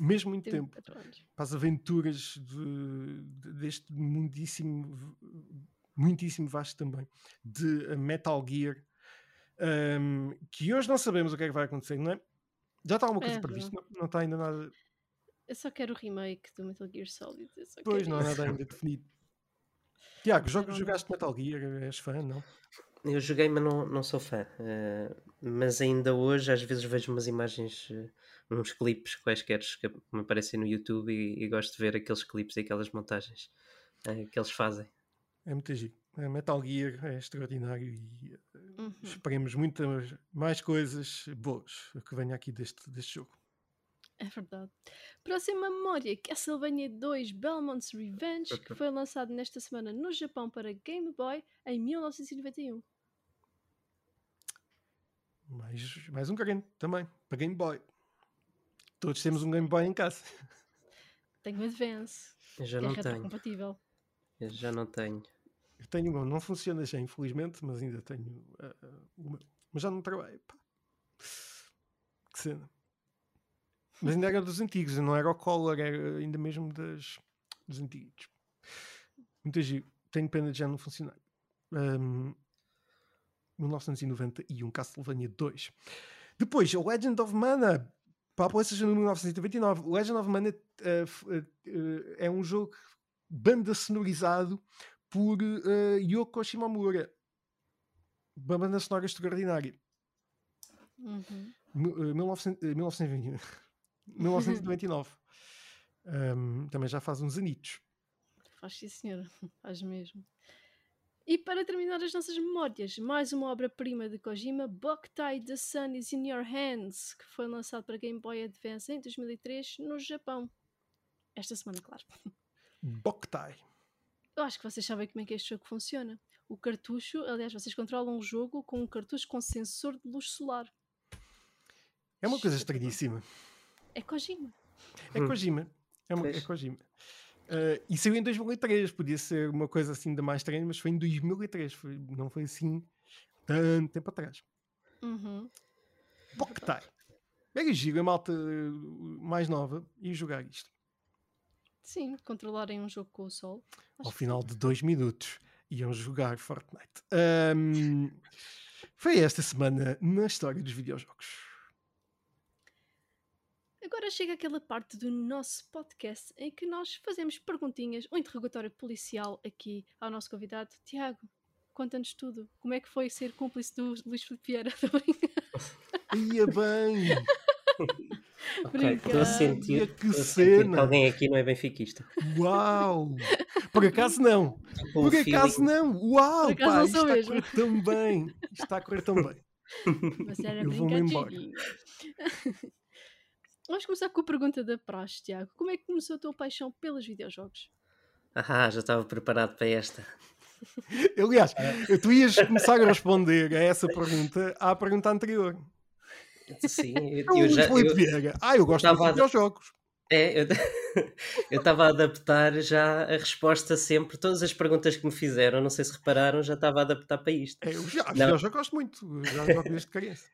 Mesmo muito tempo. Anos. Para as aventuras de, de, deste mundíssimo, muitíssimo vasto também, de Metal Gear, um, que hoje não sabemos o que é que vai acontecer, não é? Já está alguma coisa é, prevista? Não, não está ainda nada. Eu só quero o remake do Metal Gear Solid. Pois, não há nada ainda definido. [LAUGHS] Tiago, jogo, jogaste Metal Gear? És fã, não? Eu joguei, mas não, não sou fã. Uh, mas ainda hoje, às vezes, vejo umas imagens, uh, uns clipes quaisquer que me aparecem no YouTube e, e, gosto de ver aqueles clipes e aquelas montagens uh, que eles fazem. É muito giro. Metal Gear é extraordinário e uhum. esperemos muitas mais coisas boas que venha aqui deste, deste jogo. É verdade. Próxima memória: Castlevania 2 Belmont's Revenge, que foi lançado nesta semana no Japão para Game Boy em 1991. Mais, mais um grande também, para Game Boy. Todos temos um Game Boy em casa. Tenho Advance. Eu já é não é tenho. compatível. Eu já não tenho. Eu tenho uma, não funciona já, infelizmente, mas ainda tenho uh, uma. Mas já não trabalho. Pá. Que cena. Mas ainda era dos antigos, não era o Color, era ainda mesmo das, dos antigos. Muito giro. Tenho pena de já não funcionar. Um, 1991, Castlevania 2. Depois, o Legend of Mana para a PlayStation 1999. Legend of Mana uh, uh, uh, é um jogo banda sonorizado por Yoko Shimomura. Uma banda sonora extraordinária. Uhum. 1921. 1999. um, também já faz uns anitos. Faz sim, senhora. [LAUGHS] Faz mesmo. E para terminar as nossas memórias, mais uma obra-prima de Kojima, Boktai The Sun is in Your Hands, que foi lançado para Game Boy Advance em 2003 no Japão. Esta semana, claro. Boktai. Eu acho que vocês sabem como é que este jogo funciona. O cartucho, aliás, vocês controlam o jogo com um cartucho com sensor de luz solar. É uma coisa estranhíssima. É Kojima. É hum. Kojima. É, uma, é Kojima. Uh, e saiu em 2003, podia ser uma coisa assim ainda mais estranha, mas foi em 2003, foi, não foi assim tanto tempo atrás. Uhum. Poktai. Mega giro a malta mais nova e jogar isto. Sim, controlarem um jogo com o sol. Ao final de dois minutos iam jogar Fortnite. Um, foi esta semana na história dos videojogos. Agora chega aquela parte do nosso podcast em que nós fazemos perguntinhas, um interrogatório policial aqui ao nosso convidado. Tiago, conta-nos tudo. Como é que foi ser cúmplice do Luís Filipe Vieira? [LAUGHS] Ia bem! [LAUGHS] okay, estou a sentir, que cena! alguém aqui não é benfiquista. Uau! Por acaso não! Por acaso não! Uau! Por pá, isto está mesmo. a correr tão bem! Isto está a correr tão bem! [LAUGHS] Mas era Eu vou-me embora. [LAUGHS] Vamos começar com a pergunta da praxe, Tiago. Como é que começou a tua paixão pelos videojogos? Ah, já estava preparado para esta. [LAUGHS] Aliás, tu ias começar a responder a essa pergunta à pergunta anterior. Sim, eu, eu já. Eu, ah, eu gosto de videojogos. É, [LAUGHS] eu estava a adaptar já a resposta sempre, todas as perguntas que me fizeram, não sei se repararam, já estava a adaptar para isto. É, eu já, já, já gosto muito, já jogo desde criança.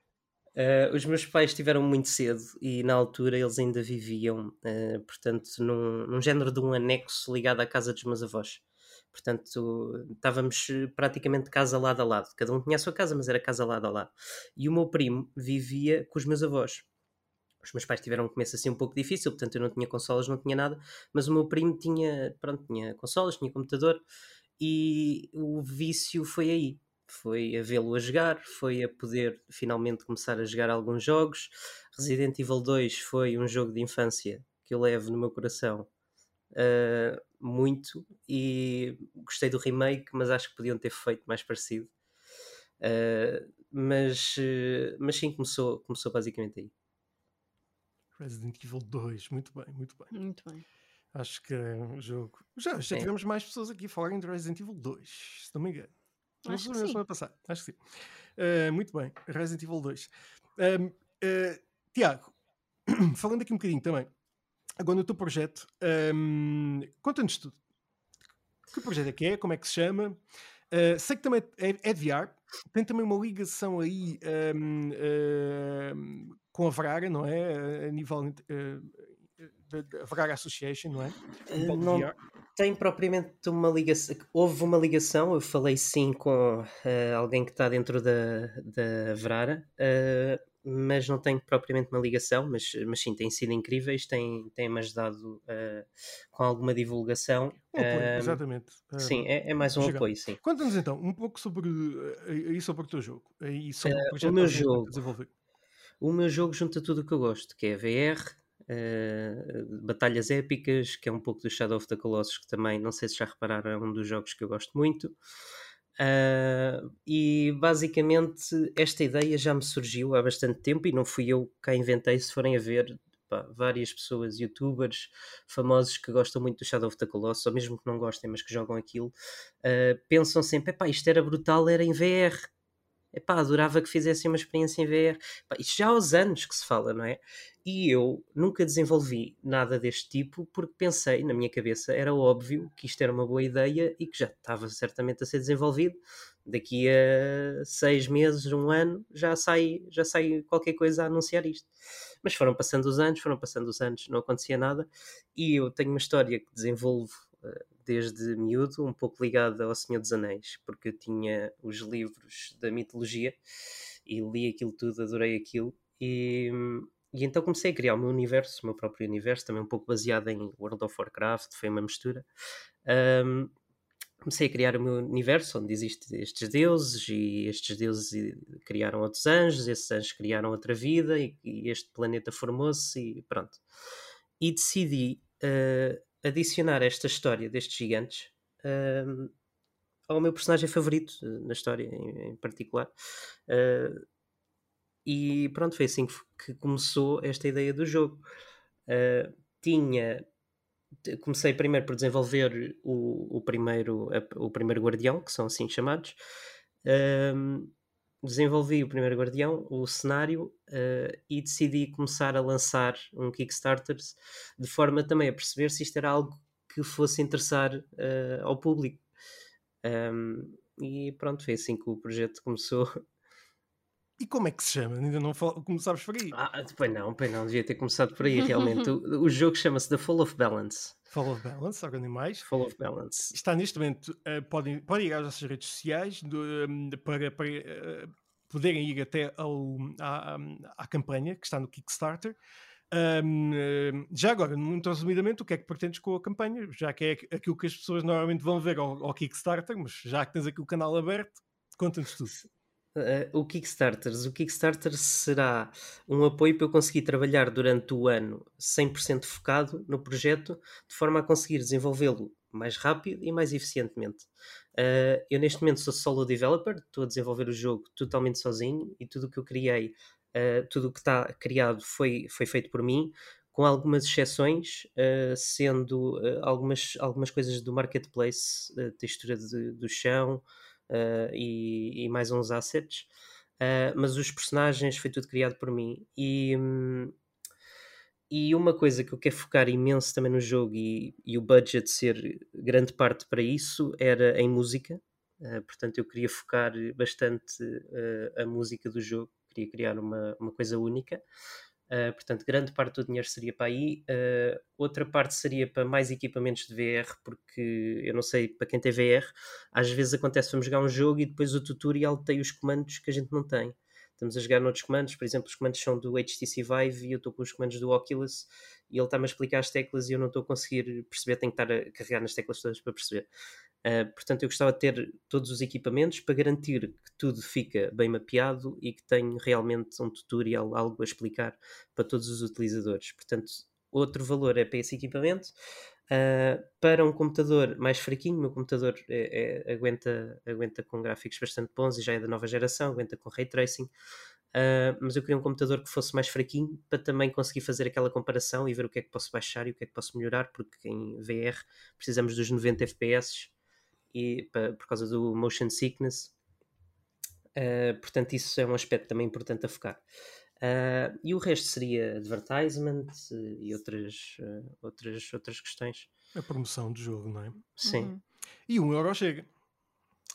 Uh, [LAUGHS] os meus pais tiveram muito cedo e na altura eles ainda viviam, uh, portanto, num, num género de um anexo ligado à casa dos meus avós. Portanto, estávamos praticamente casa lado a lado. Cada um tinha a sua casa, mas era casa lado a lado. E o meu primo vivia com os meus avós. os meus pais tiveram um começo assim um pouco difícil, portanto eu não tinha consolas, não tinha nada, mas o meu primo tinha, pronto, tinha consolas, tinha computador e o vício foi aí. Foi a vê-lo a jogar, foi a poder finalmente começar a jogar alguns jogos. Resident Evil 2 foi um jogo de infância que eu levo no meu coração uh, muito e gostei do remake, mas acho que podiam ter feito mais parecido. Uh, mas, uh, mas sim, começou, começou basicamente aí. Resident Evil 2, muito bem, muito bem. Muito bem. Acho que é um jogo. Já, já tivemos mais pessoas aqui a falarem de Resident Evil 2, se não me engano. Acho que sim. passada, acho que sim. Uh, muito bem, Resident Evil 2. Um, uh, Tiago, [CLEARS THROAT] falando aqui um bocadinho também, agora no teu projeto, um, conta-nos tudo. Que projeto é que é? Como é que se chama? Uh, sei que também é, é de VR, tem também uma ligação aí um, uh, com a Vraga, não é? A nível uh, da Vraga Association, não é? Uh, não tem propriamente uma ligação. Houve uma ligação, eu falei sim com alguém que está dentro da, da Vrara, mas não tem propriamente uma ligação, mas, mas sim, têm sido incríveis, têm, têm-me ajudado uh, com alguma divulgação. Um apoio, uh, exatamente. Sim, é, é mais um apoio, sim. Conta-nos então um pouco sobre, aí sobre o teu jogo, aí sobre o projeto o meu jogo, desenvolver. O meu jogo junta tudo o que eu gosto, que é VR, Uh, batalhas épicas, que é um pouco do Shadow of the Colossus, que também, não sei se já repararam, é um dos jogos que eu gosto muito. Uh, e basicamente esta ideia já me surgiu há bastante tempo e não fui eu que a inventei. Se forem a ver, pá, várias pessoas, youtubers famosos que gostam muito do Shadow of the Colossus, ou mesmo que não gostem, mas que jogam aquilo, uh, pensam sempre: isto era brutal, era em VR. Epá, adorava que fizessem uma experiência em VR. Epá, isto já há uns anos que se fala, não é? E eu nunca desenvolvi nada deste tipo porque pensei, na minha cabeça, era óbvio que isto era uma boa ideia e que já estava certamente a ser desenvolvido. Daqui a seis meses, um ano, já sai, já sai qualquer coisa a anunciar isto. Mas foram passando os anos, foram passando os anos, não acontecia nada. E eu tenho uma história que desenvolvo desde miúdo, um pouco ligada ao Senhor dos Anéis, porque eu tinha os livros da mitologia e li aquilo tudo, adorei aquilo. E, e então comecei a criar o meu universo, o meu próprio universo, também um pouco baseado em World of Warcraft, foi uma mistura. Um, comecei a criar o meu universo onde existem estes deuses e estes deuses criaram outros anjos, esses anjos criaram outra vida e, e este planeta formou-se e pronto. E decidi uh, adicionar esta história destes gigantes uh, ao meu personagem favorito uh, na história em, em particular. Uh, e pronto, foi assim que, começou esta ideia do jogo. Uh, tinha. Comecei primeiro por desenvolver o, o, primeiro, o primeiro Guardião, que são assim chamados. Uh, desenvolvi o primeiro Guardião, o cenário, uh, e decidi começar a lançar um Kickstarter de forma também a perceber se isto era algo que fosse interessar ao público. Um, e pronto, foi assim que o projeto começou. [LAUGHS] E como é que se chama? Ainda não começámos por aí. Ah, pois não, pois não, devia ter começado por aí realmente. [LAUGHS] o, o, jogo chama-se The Fall of Balance. Fall of Balance, nem mais. Fall of Balance. Está neste momento, uh, podem, podem ir às nossas redes sociais do, um, para, para uh, poderem ir até ao, à, à, campanha que está no Kickstarter. Um, uh, já agora, muito resumidamente, o que é que pretendes com a campanha? Já que é aquilo que as pessoas normalmente vão ver ao, ao Kickstarter, mas já que tens aqui o canal aberto, conta-nos tudo. Uh, o Kickstarter. O Kickstarter será um apoio para eu conseguir trabalhar durante o ano 100% focado no projeto, de forma a conseguir desenvolvê-lo mais rápido e mais eficientemente. Uh, eu neste momento sou solo developer, estou a desenvolver o jogo totalmente sozinho e tudo o que eu criei, uh, tudo o que está criado foi, foi feito por mim, com algumas exceções, uh, sendo algumas, algumas coisas do marketplace, textura de, do chão, uh, e, e, mais uns assets. Uh, mas os personagens foi tudo criado por mim. E, um, e uma coisa que eu quero focar imenso também no jogo e, e o budget ser grande parte para isso era em música. Uh, portanto, eu queria focar bastante a música do jogo, queria criar uma, uma coisa única. Uh, portanto, grande parte do dinheiro seria para aí. Uh, outra parte seria para mais equipamentos de VR, porque eu não sei, para quem tem VR, às vezes acontece vamos jogar um jogo e depois o tutorial tem os comandos que a gente não tem. estamos a jogar noutros comandos, por exemplo, os comandos são do HTC Vive e eu estou com os comandos do Oculus e ele está-me a explicar as teclas e eu não estou a conseguir perceber, tenho que estar a carregar nas teclas todas para perceber. Uh, portanto, eu gostava de ter todos os equipamentos para garantir que tudo fica bem mapeado e que tenho realmente um tutorial, algo a explicar para todos os utilizadores. Portanto, outro valor é para esse equipamento. Uh, para um computador mais fraquinho, o meu computador é, é, aguenta, aguenta com gráficos bastante bons e já é da nova geração, aguenta com ray tracing. Uh, mas eu queria um computador que fosse mais fraquinho para também conseguir fazer aquela comparação e ver o que é que posso baixar e o que é que posso melhorar, porque em VR precisamos dos 90 FPS e, para, por causa do motion sickness. Uh, portanto, isso é um aspecto também importante a focar. Uh, e o resto seria advertisement e outras, uh, outras, outras questões. A promoção do jogo, não é? Sim. Uhum. E um euro chega.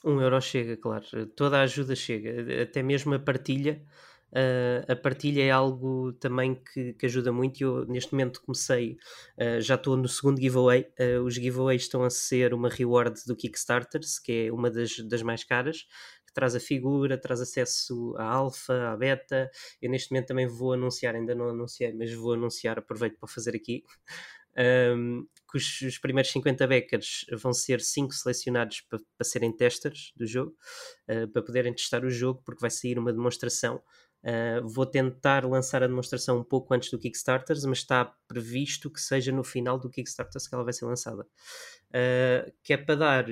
Um euro chega, claro. Toda a ajuda chega. Até mesmo a partilha. Uh, a partilha é algo também que, que ajuda muito. Eu, neste momento, comecei, uh, já estou no segundo giveaway. Uh, os giveaways estão a ser uma reward do Kickstarters, que é uma das, das mais caras, traz a figura, traz acesso à alfa, à beta. Eu, neste momento, também vou anunciar, ainda não anunciei, mas vou anunciar, aproveito para fazer aqui. [LAUGHS] Um, que os, os, primeiros 50 backers vão ser 5 selecionados para, para serem testers do jogo, uh, para poderem testar o jogo, porque vai sair uma demonstração. Uh, vou tentar lançar a demonstração um pouco antes do Kickstarter, mas está previsto que seja no final do Kickstarter que ela vai ser lançada. Uh, que é para dar,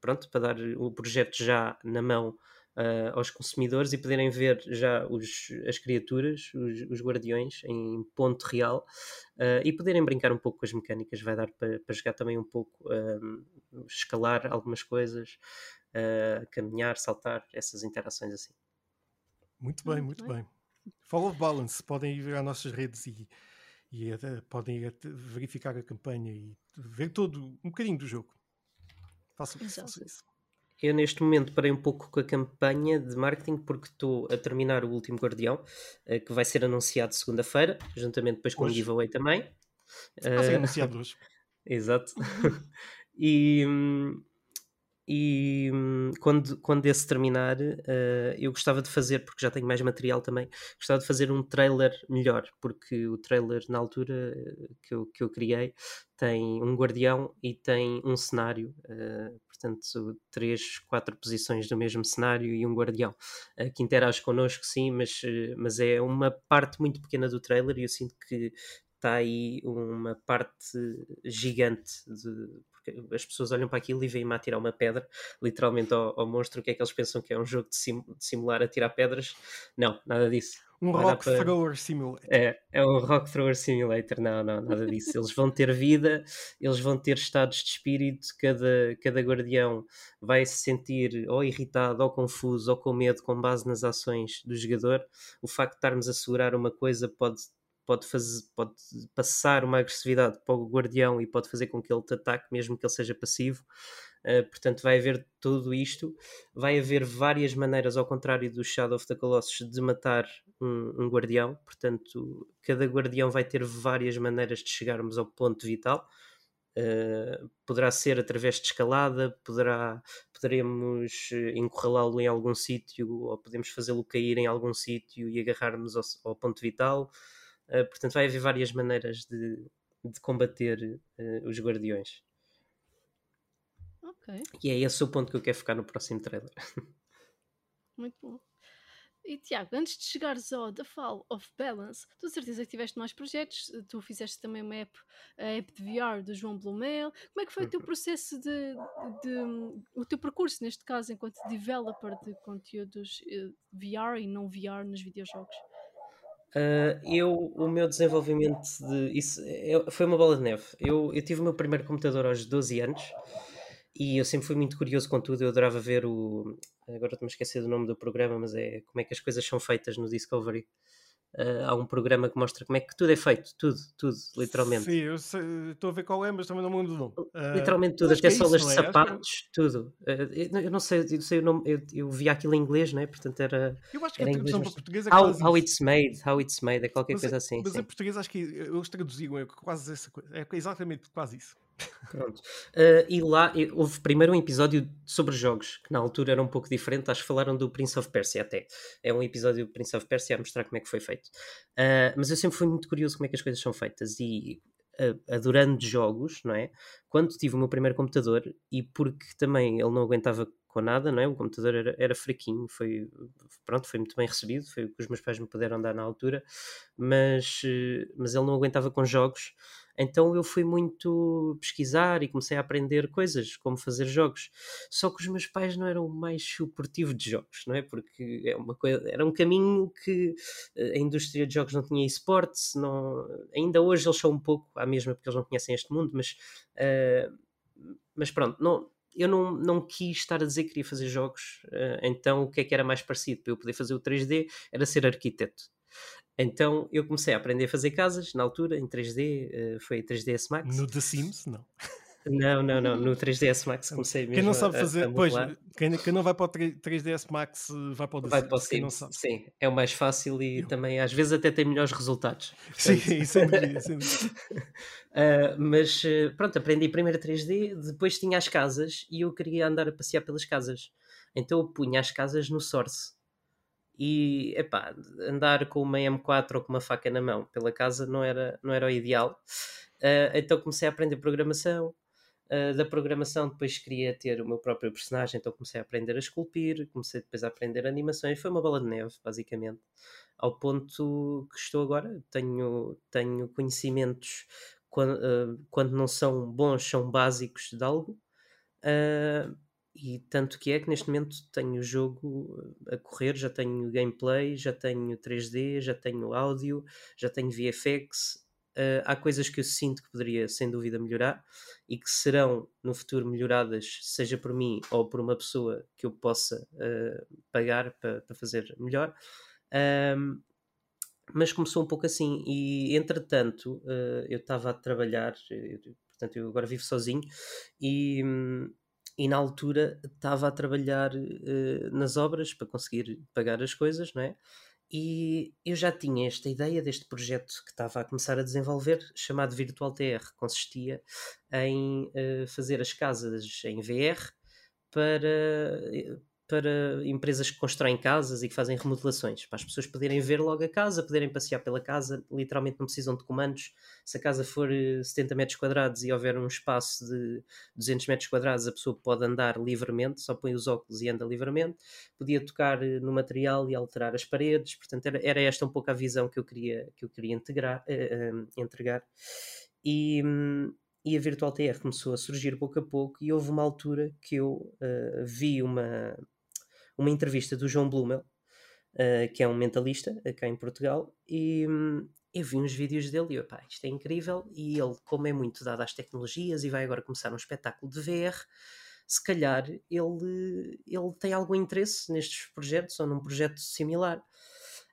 pronto, para dar o projeto já na mão uh, aos consumidores e poderem ver já os, as criaturas, os, os guardiões, em ponto real e poderem brincar um pouco com as mecânicas. Vai dar para, para jogar também um pouco, escalar algumas coisas, caminhar, saltar, essas interações assim. Muito bem, muito bem. Follow Balance, podem ir às nossas redes e, e podem verificar a campanha e ver todo um bocadinho do jogo. Façam, façam isso. Eu neste momento parei um pouco com a campanha de marketing porque estou a terminar o último Guardião, uh, que vai ser anunciado segunda-feira, juntamente depois com o um giveaway também. Vai ser uh, anunciado [LAUGHS] hoje. Exato. [LAUGHS] e, hum, e hum, quando, quando esse terminar, uh, eu gostava de fazer, porque já tenho mais material também, gostava de fazer um trailer melhor, porque o trailer na altura eh, que eu, que eu criei tem um guardião e tem um cenário, uh, portanto, três, quatro posições do mesmo cenário e um guardião. Uh, que interage connosco, sim, mas, mas é uma parte muito pequena do trailer e eu sinto que está aí uma parte gigante de porque as pessoas olham para aquilo e veem-me atirar uma pedra, literalmente ao, ao, monstro, o que é que eles pensam que é um jogo de, sim, de simular atirar pedras? Não, nada disso. Um Rock para... Thrower Simulator. É, é um Rock Thrower Simulator, não, não, nada disso. Eles vão ter vida, eles vão ter estados de espírito, cada, cada guardião vai se sentir ou irritado, ou confuso, ou com medo com base nas ações do jogador. O facto de estarmos a segurar uma coisa pode pode, fazer, pode passar uma agressividade para o guardião e pode fazer com que ele te ataque, mesmo que ele seja passivo. Uh, portanto, vai haver tudo isto. Vai haver várias maneiras, ao contrário do Shadow of the Colossus, de matar um, um, guardião. Portanto, cada guardião vai ter várias maneiras de chegarmos ao ponto vital. Uh, poderá ser através de escalada, poderá, poderemos encurralá-lo em algum sítio, ou podemos fazê-lo cair em algum sítio e agarrarmos ao, ao ponto vital. Uh, portanto, vai haver várias maneiras de, de combater uh, os guardiões. Ok. E é esse o ponto que eu quero focar no próximo trailer. [LAUGHS] Muito bom. E Tiago, antes de chegares ao The Fall of Balance, tu certeza que tiveste mais projetos, tu fizeste também uma app, a app de VR do João Blumel. Como é que foi o teu uhum. processo de, de, de, o teu percurso, neste caso, enquanto developer de conteúdos eh, VR e não VR nos videojogos? Uh, eu, o meu desenvolvimento de. Isso é, foi uma bola de neve. Eu, eu tive o meu primeiro computador aos 12 anos e eu sempre fui muito curioso com tudo. Eu adorava ver o. Agora estou-me a esquecer do nome do programa, mas é como é que as coisas são feitas no Discovery. Uh, há um programa que mostra como é que tudo é feito, tudo, tudo, literalmente. Sim, eu estou a ver qual é, mas também não me lembro. Uh, literalmente tudo, até é solas de é? sapatos, que... tudo. Uh, eu não sei, eu sei o nome, eu, eu vi aquilo em inglês, né? portanto era. Eu acho que a tradução para português é how, quase. How it's made, how it's made, é qualquer mas, coisa assim. Mas sim. em português acho que eles traduziam é quase essa coisa, é exatamente quase isso. Pronto. Uh, e lá houve primeiro um episódio sobre jogos, que na altura era um pouco diferente. Acho que falaram do Prince of Persia até. É um episódio do Prince of Persia a mostrar como é que foi feito. Uh, mas eu sempre fui muito curioso como é que as coisas são feitas. E adorando jogos, não é? Quando tive o meu primeiro computador e porque também ele não aguentava com nada, não é? O computador era, era fraquinho, foi, pronto, foi muito bem recebido, foi o que os meus pais me puderam dar na altura, mas, mas ele não aguentava com jogos, então eu fui muito pesquisar e comecei a aprender coisas, como fazer jogos. Só que os meus pais não eram mais suportivos de jogos, não é? Porque é uma coisa, era um caminho que eh, a indústria de jogos não tinha esportes, não, ainda hoje eles são um pouco à mesma porque eles não conhecem este mundo, mas, uh, mas pronto, não, eu não, não quis estar a dizer que queria fazer jogos, uh, então o que é que era mais parecido para eu poder fazer o 3D era ser arquiteto. Então eu comecei a aprender a fazer casas na altura, em 3D, uh, eh, foi 3ds Max. No The Sims, não. Não, não, não. No 3ds Max comecei mesmo. Quem não sabe fazer, a, a pois, quem, quem, não vai para o 3ds Max eh, vai para o The vai Sims. Para o Sims. Sim, é o mais fácil e Eu. também às vezes até tem melhores resultados. [LAUGHS] Sim, sem dúvida. Sem dúvida. uh, [LAUGHS] mas pronto, aprendi primeiro 3D, depois tinha as casas e eu queria andar a passear pelas casas. Então eu punha as casas no Source. E epá, andar com uma M4 ou com uma faca na mão pela casa não era, não era o ideal. Uh, então comecei a aprender programação, Uh, da programação, depois queria ter o meu próprio personagem, então comecei a aprender a esculpir, comecei depois a aprender animações, foi uma bola de neve, basicamente, ao ponto que estou agora. Tenho, tenho conhecimentos quando, uh, quando não são bons, são básicos de algo. E tanto que é que neste momento tenho o jogo a correr, já tenho gameplay, já tenho 3D, já tenho áudio, já tenho VFX, uh, há coisas que eu sinto que poderia sem dúvida melhorar e que serão no futuro melhoradas, seja por mim ou por uma pessoa que eu possa uh, pagar para fazer melhor. Um, mas começou um pouco assim, e entretanto uh, eu estava a trabalhar, eu, portanto eu agora vivo sozinho, e, e na altura estava a trabalhar nas obras para conseguir pagar as coisas, não é? E eu já tinha esta ideia deste projeto que estava a começar a desenvolver, chamado Virtual TR. Consistia em uh, fazer as casas em VR para, eh, para empresas que constroem casas e que fazem remodelações, para as pessoas poderem ver logo a casa, poderem passear pela casa, literalmente não precisam de comandos. Se a casa for 70 eh, metros quadrados e houver um espaço de 200 metros quadrados, a pessoa pode andar livremente, só põe os óculos e anda livremente. Podia tocar eh, no material e alterar as paredes. Portanto, era, era esta um pouco a visão que eu queria, que eu queria integrar, uh, entregar. E, hum, e a Virtual TR começou a surgir pouco a pouco e houve uma altura que eu uh, vi uma, uma entrevista do João Blumel, uh, que é um mentalista cá em Portugal, e um, eu vi uns vídeos dele e eu, pá, isto é incrível. E ele, como é muito dado às tecnologias e vai agora começar um espetáculo de VR, se calhar ele, ele tem algum interesse nestes projetos ou num projeto similar.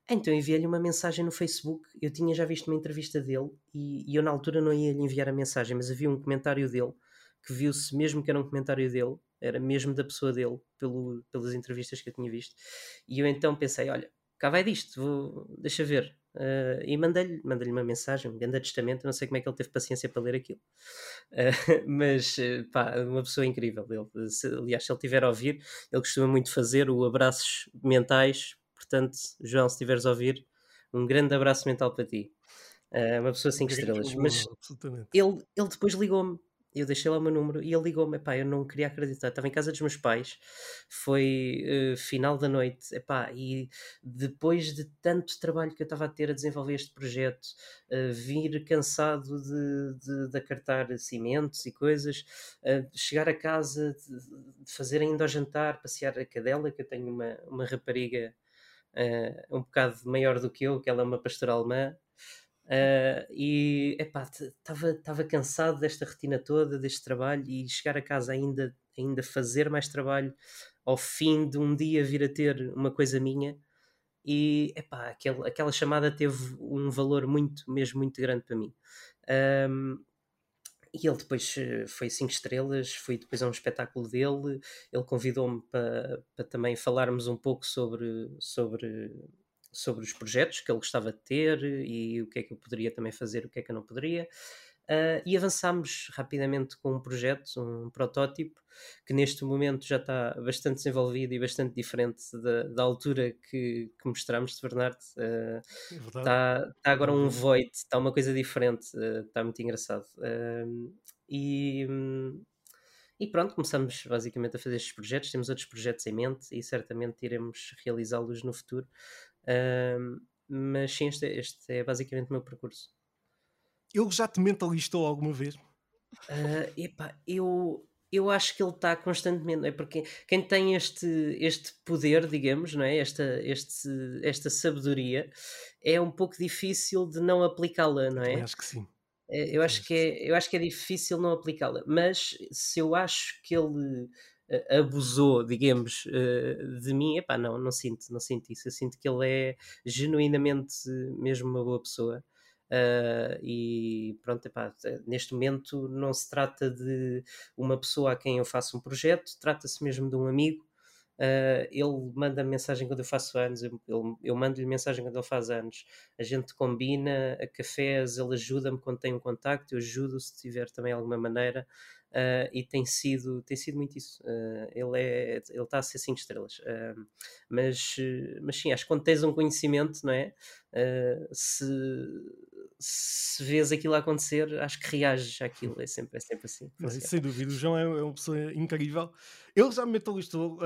Então enviei-lhe uma mensagem no Facebook. Eu tinha já visto uma entrevista dele e, e eu na altura não ia lhe enviar a mensagem, mas havia um comentário dele que viu-se mesmo que era um comentário dele era mesmo da pessoa dele, pelo, pelas entrevistas que eu tinha visto. E eu então pensei: olha, cá vai disto, vou, deixa ver. Uh, e mandei-lhe mandei uma mensagem, um grande testamento. Não sei como é que ele teve paciência para ler aquilo, uh, [LAUGHS] mas pá, uma pessoa incrível. Ele, se, aliás, se ele tiver a ouvir, ele costuma muito fazer o abraços mentais. Portanto, João, se estiveres a ouvir, um grande abraço mental para ti. Uh, uma pessoa 5 estrelas. Mas ele, ele depois ligou-me eu deixei lá o meu número e ele ligou-me, epá, eu não queria acreditar, estava em casa dos meus pais, foi uh, final da noite, epá, e depois de tanto trabalho que eu estava a ter a desenvolver este projeto, uh, vir cansado de, de, de acartar cimentos e coisas, uh, chegar a casa, de, de, fazer ainda ao jantar, passear a cadela, que eu tenho uma, uma rapariga um bocado maior do que eu, que ela é uma pastora alemã, Uh, e estava cansado desta rotina toda, deste trabalho e chegar a casa ainda, ainda fazer mais trabalho ao fim de um dia vir a ter uma coisa minha e epá, aquele, aquela chamada teve um valor muito, mesmo muito grande para mim. Um, e ele depois eh, foi cinco estrelas, fui depois a um espetáculo dele, ele convidou-me para, para também falarmos um pouco sobre, sobre sobre os projetos que ele gostava de ter e o que é que eu poderia também fazer, o que é que eu não poderia. Uh, e avançámos rapidamente com um projeto, um protótipo, que neste momento já está bastante desenvolvido e bastante diferente da, da altura que, que mostramos de Bernardo. Uh, está, está agora um void, está uma coisa diferente, uh, está muito engraçado. e, e pronto, começamos basicamente a fazer estes projetos. Temos outros projetos em mente e certamente iremos realizá-los no futuro. Mas sim, este, é, este é basicamente o meu percurso. Ele já te mentalistou alguma vez? Uh, epá, eu, eu acho que ele está constantemente, é porque quem tem este, este poder, digamos, não é? esta, este, esta sabedoria, é um pouco difícil de não aplicá-la, não é? Eu acho que sim. É, eu acho que, é, eu acho que é difícil não aplicá-la, mas se eu acho que ele abusou, digamos, uh, de mim, epá, não, não sinto, não sinto isso. Eu sinto que ele é genuinamente mesmo uma boa pessoa. Uh, e pronto, epá, neste momento não se trata de uma pessoa a quem eu faço um projeto, trata-se mesmo de um amigo. Uh, ele manda mensagem quando eu faço anos, eu, eu, eu mando-lhe mensagem quando ele faz anos. A gente combina a cafés, ele ajuda-me quando tem um contacto, eu ajudo se tiver também alguma maneira. Uh, e tem sido, tem sido muito isso. Uh, ele é, ele está a ser 5 estrelas. Uh, mas, mas sim, acho que quando tens um conhecimento, não é? se, se vês aquilo acontecer, acho que reages àquilo. É sempre, é sempre assim. Não, sem dúvida, o João é, é, uma pessoa incrível. Ele já me mentalizou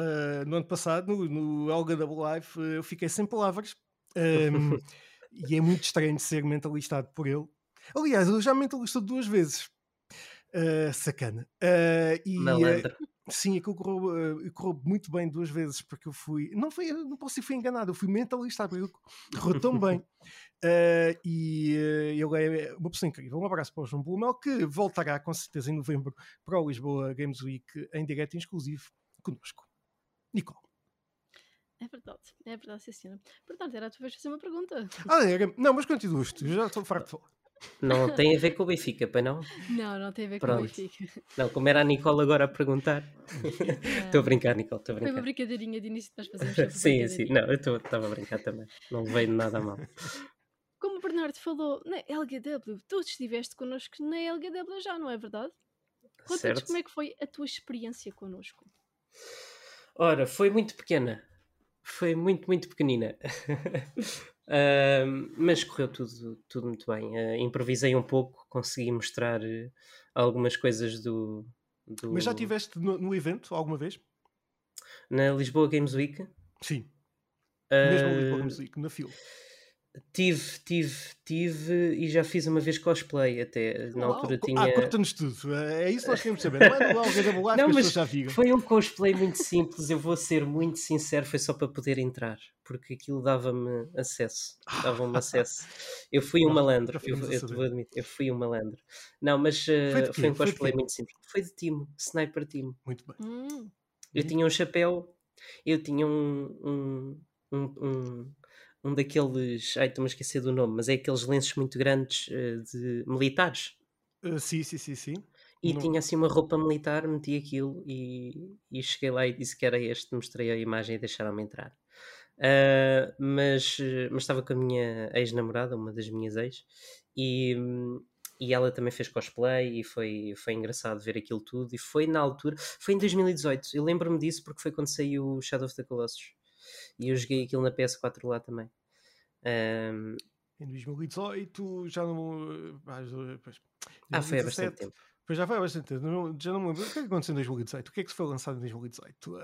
no ano passado, no, no Elga Double Life. eu fiquei sem palavras. Um, [LAUGHS] e é muito estranho ser mentalistado por ele. Aliás, ele já me mentalistou duas vezes Uh, sacana. Uh, e, uh, sim, aquilo correu, uh, correu muito bem duas vezes, porque eu fui. Não, foi, não posso dizer fui enganado, eu fui mentalista, porque correu tão bem. e ele é uma pessoa incrível. Um abraço para o João Blumel, que voltará com certeza em novembro para o Lisboa Games Week em direto e exclusivo conosco. Nicole. É verdade, é verdade, sim, senhora. Portanto, era a tua vez fazer uma pergunta. Ah, era... Não, mas continuas tu, já estou farto de falar. Não tem a ver com o Benfica, para não? Não, não tem a ver Pronto. com o Benfica. Não, como era a Nicole agora a perguntar. Estou a brincar, Nicole, estou a brincar. Foi uma brincadeirinha de início que nós fazemos. sim, sim, não, eu estava a brincar também. Não veio nada mal. Como o Bernardo falou na LGW, tu estiveste connosco na LGW já, não é verdade? Conta-nos como é que foi a tua experiência connosco. Ora, foi muito pequena. Foi muito, muito pequenina. [LAUGHS] Uh, mas correu tudo, tudo muito bem. Uh, improvisei um pouco, consegui mostrar uh, algumas coisas do, do, Mas já estiveste no, no, evento alguma vez? Na Lisboa Games Week? Sim. Mesmo na Lisboa Games Week, na fila. Tive, tive, tive e já fiz uma vez cosplay até. Na altura ah, tinha. Ah, conta-nos tudo. É isso que nós queremos saber. [LAUGHS] Não é mas já Foi um cosplay muito simples, eu vou ser muito sincero, foi só para poder entrar, porque aquilo dava-me acesso. Dava-me acesso. [LAUGHS] Eu fui um malandro, eu, eu vou admitir, eu fui um malandro. Não, mas uh, foi, foi, um cosplay foi muito simples. Foi de Timo, Sniper Timo. Muito bem. Hum. Eu tinha um chapéu, eu tinha um, um, um, um um daqueles. Ai, estou-me a esquecer do nome, mas é aqueles lenços muito grandes uh, de militares. Uh, sim, sim, sim, sim. E Não... tinha assim uma roupa militar, meti aquilo e, e cheguei lá e disse que era este, mostrei a imagem e deixaram-me entrar. Uh, mas, mas estava com a minha ex-namorada, uma das minhas ex, e, e ela também fez cosplay e foi, foi engraçado ver aquilo tudo. E foi na altura, foi em 2018, eu lembro-me disso porque foi quando saiu o Shadow of the Colossus e eu joguei aquilo na PS4 lá também. Um... Em 2018 já não. Ah, foi há bastante tempo. Pois já foi há bastante tempo. Não, já não me lembro. O que é que aconteceu em 2018? O que é que se foi lançado em 2018? Uh...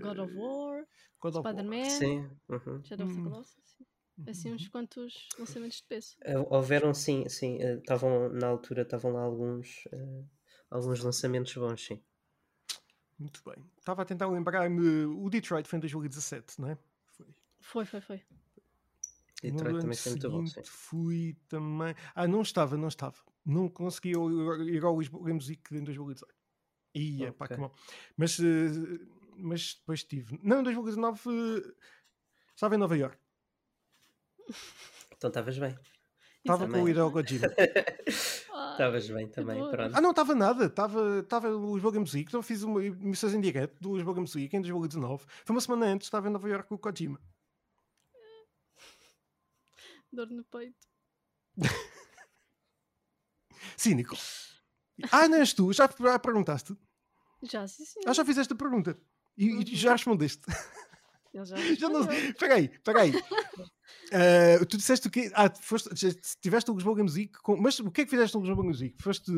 God of War, Spider-Man, sim. Uhum. Shadow of the hum. Colossus. Assim, uns quantos lançamentos de peso. Houveram, sim, sim. Estavam na altura, estavam lá alguns, uh, alguns lançamentos bons, sim. Muito bem. Estava a tentar lembrar-me. O Detroit foi em 2017, não é? Foi, foi, foi. foi. Detroit também foi muito bom. Sim. Fui também. Ah, não estava, não estava. Não consegui ir ao Lisboa Games Week em 2018. Ia, okay. pá, que bom. Mas, eh, mas depois estive. Não, em 2019 estava em Nova York. Então estavas bem. Estava com o Hideo Kojima. [LAUGHS] Estavas bem também, pronto. Ah, não estava nada. Estava no Lisboa Games Week. Então fiz uma emissões em direto do Lisboa Games Week em 2019. Foi uma semana antes, estava em Nova York com o Kojima. [LAUGHS] Dor no peito. Cínico. Ah, não és tu? Já, já perguntaste? Já, sim, sim. Ah, já fizeste a pergunta. E, uhum. e já respondeste. Ele já, [LAUGHS] já não. Peraí, peraí. Uh, tu disseste que ah, foste, tiveste o Lisboa Games Week, com, mas o que é que fizeste no Lisboa Games Week? Foste,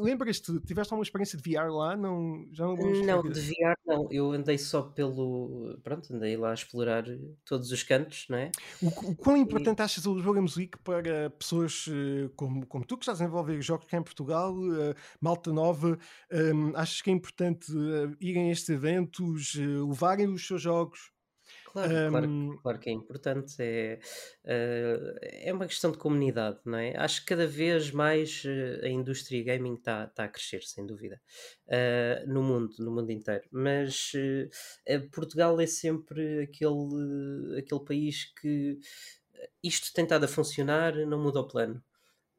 lembras-te, tiveste alguma experiência de VR lá? Não, já não, não de VR não, eu andei só pelo, pronto, andei lá a explorar todos os cantos, não é? O, o quão importante e... achas o Lisboa Games Week para pessoas uh, como, como tu que estás a desenvolver jogos cá em Portugal, uh, malta nova, um, achas que é importante irem a estes eventos, levarem os seus jogos? Claro, claro, claro que é importante. É, uh, é uma questão de comunidade, não é? Acho que cada vez mais uh, a indústria gaming está tá a crescer, sem dúvida, uh, no mundo, no mundo inteiro. Mas Portugal é sempre aquele, aquele país que isto tem estado a funcionar, não muda o plano.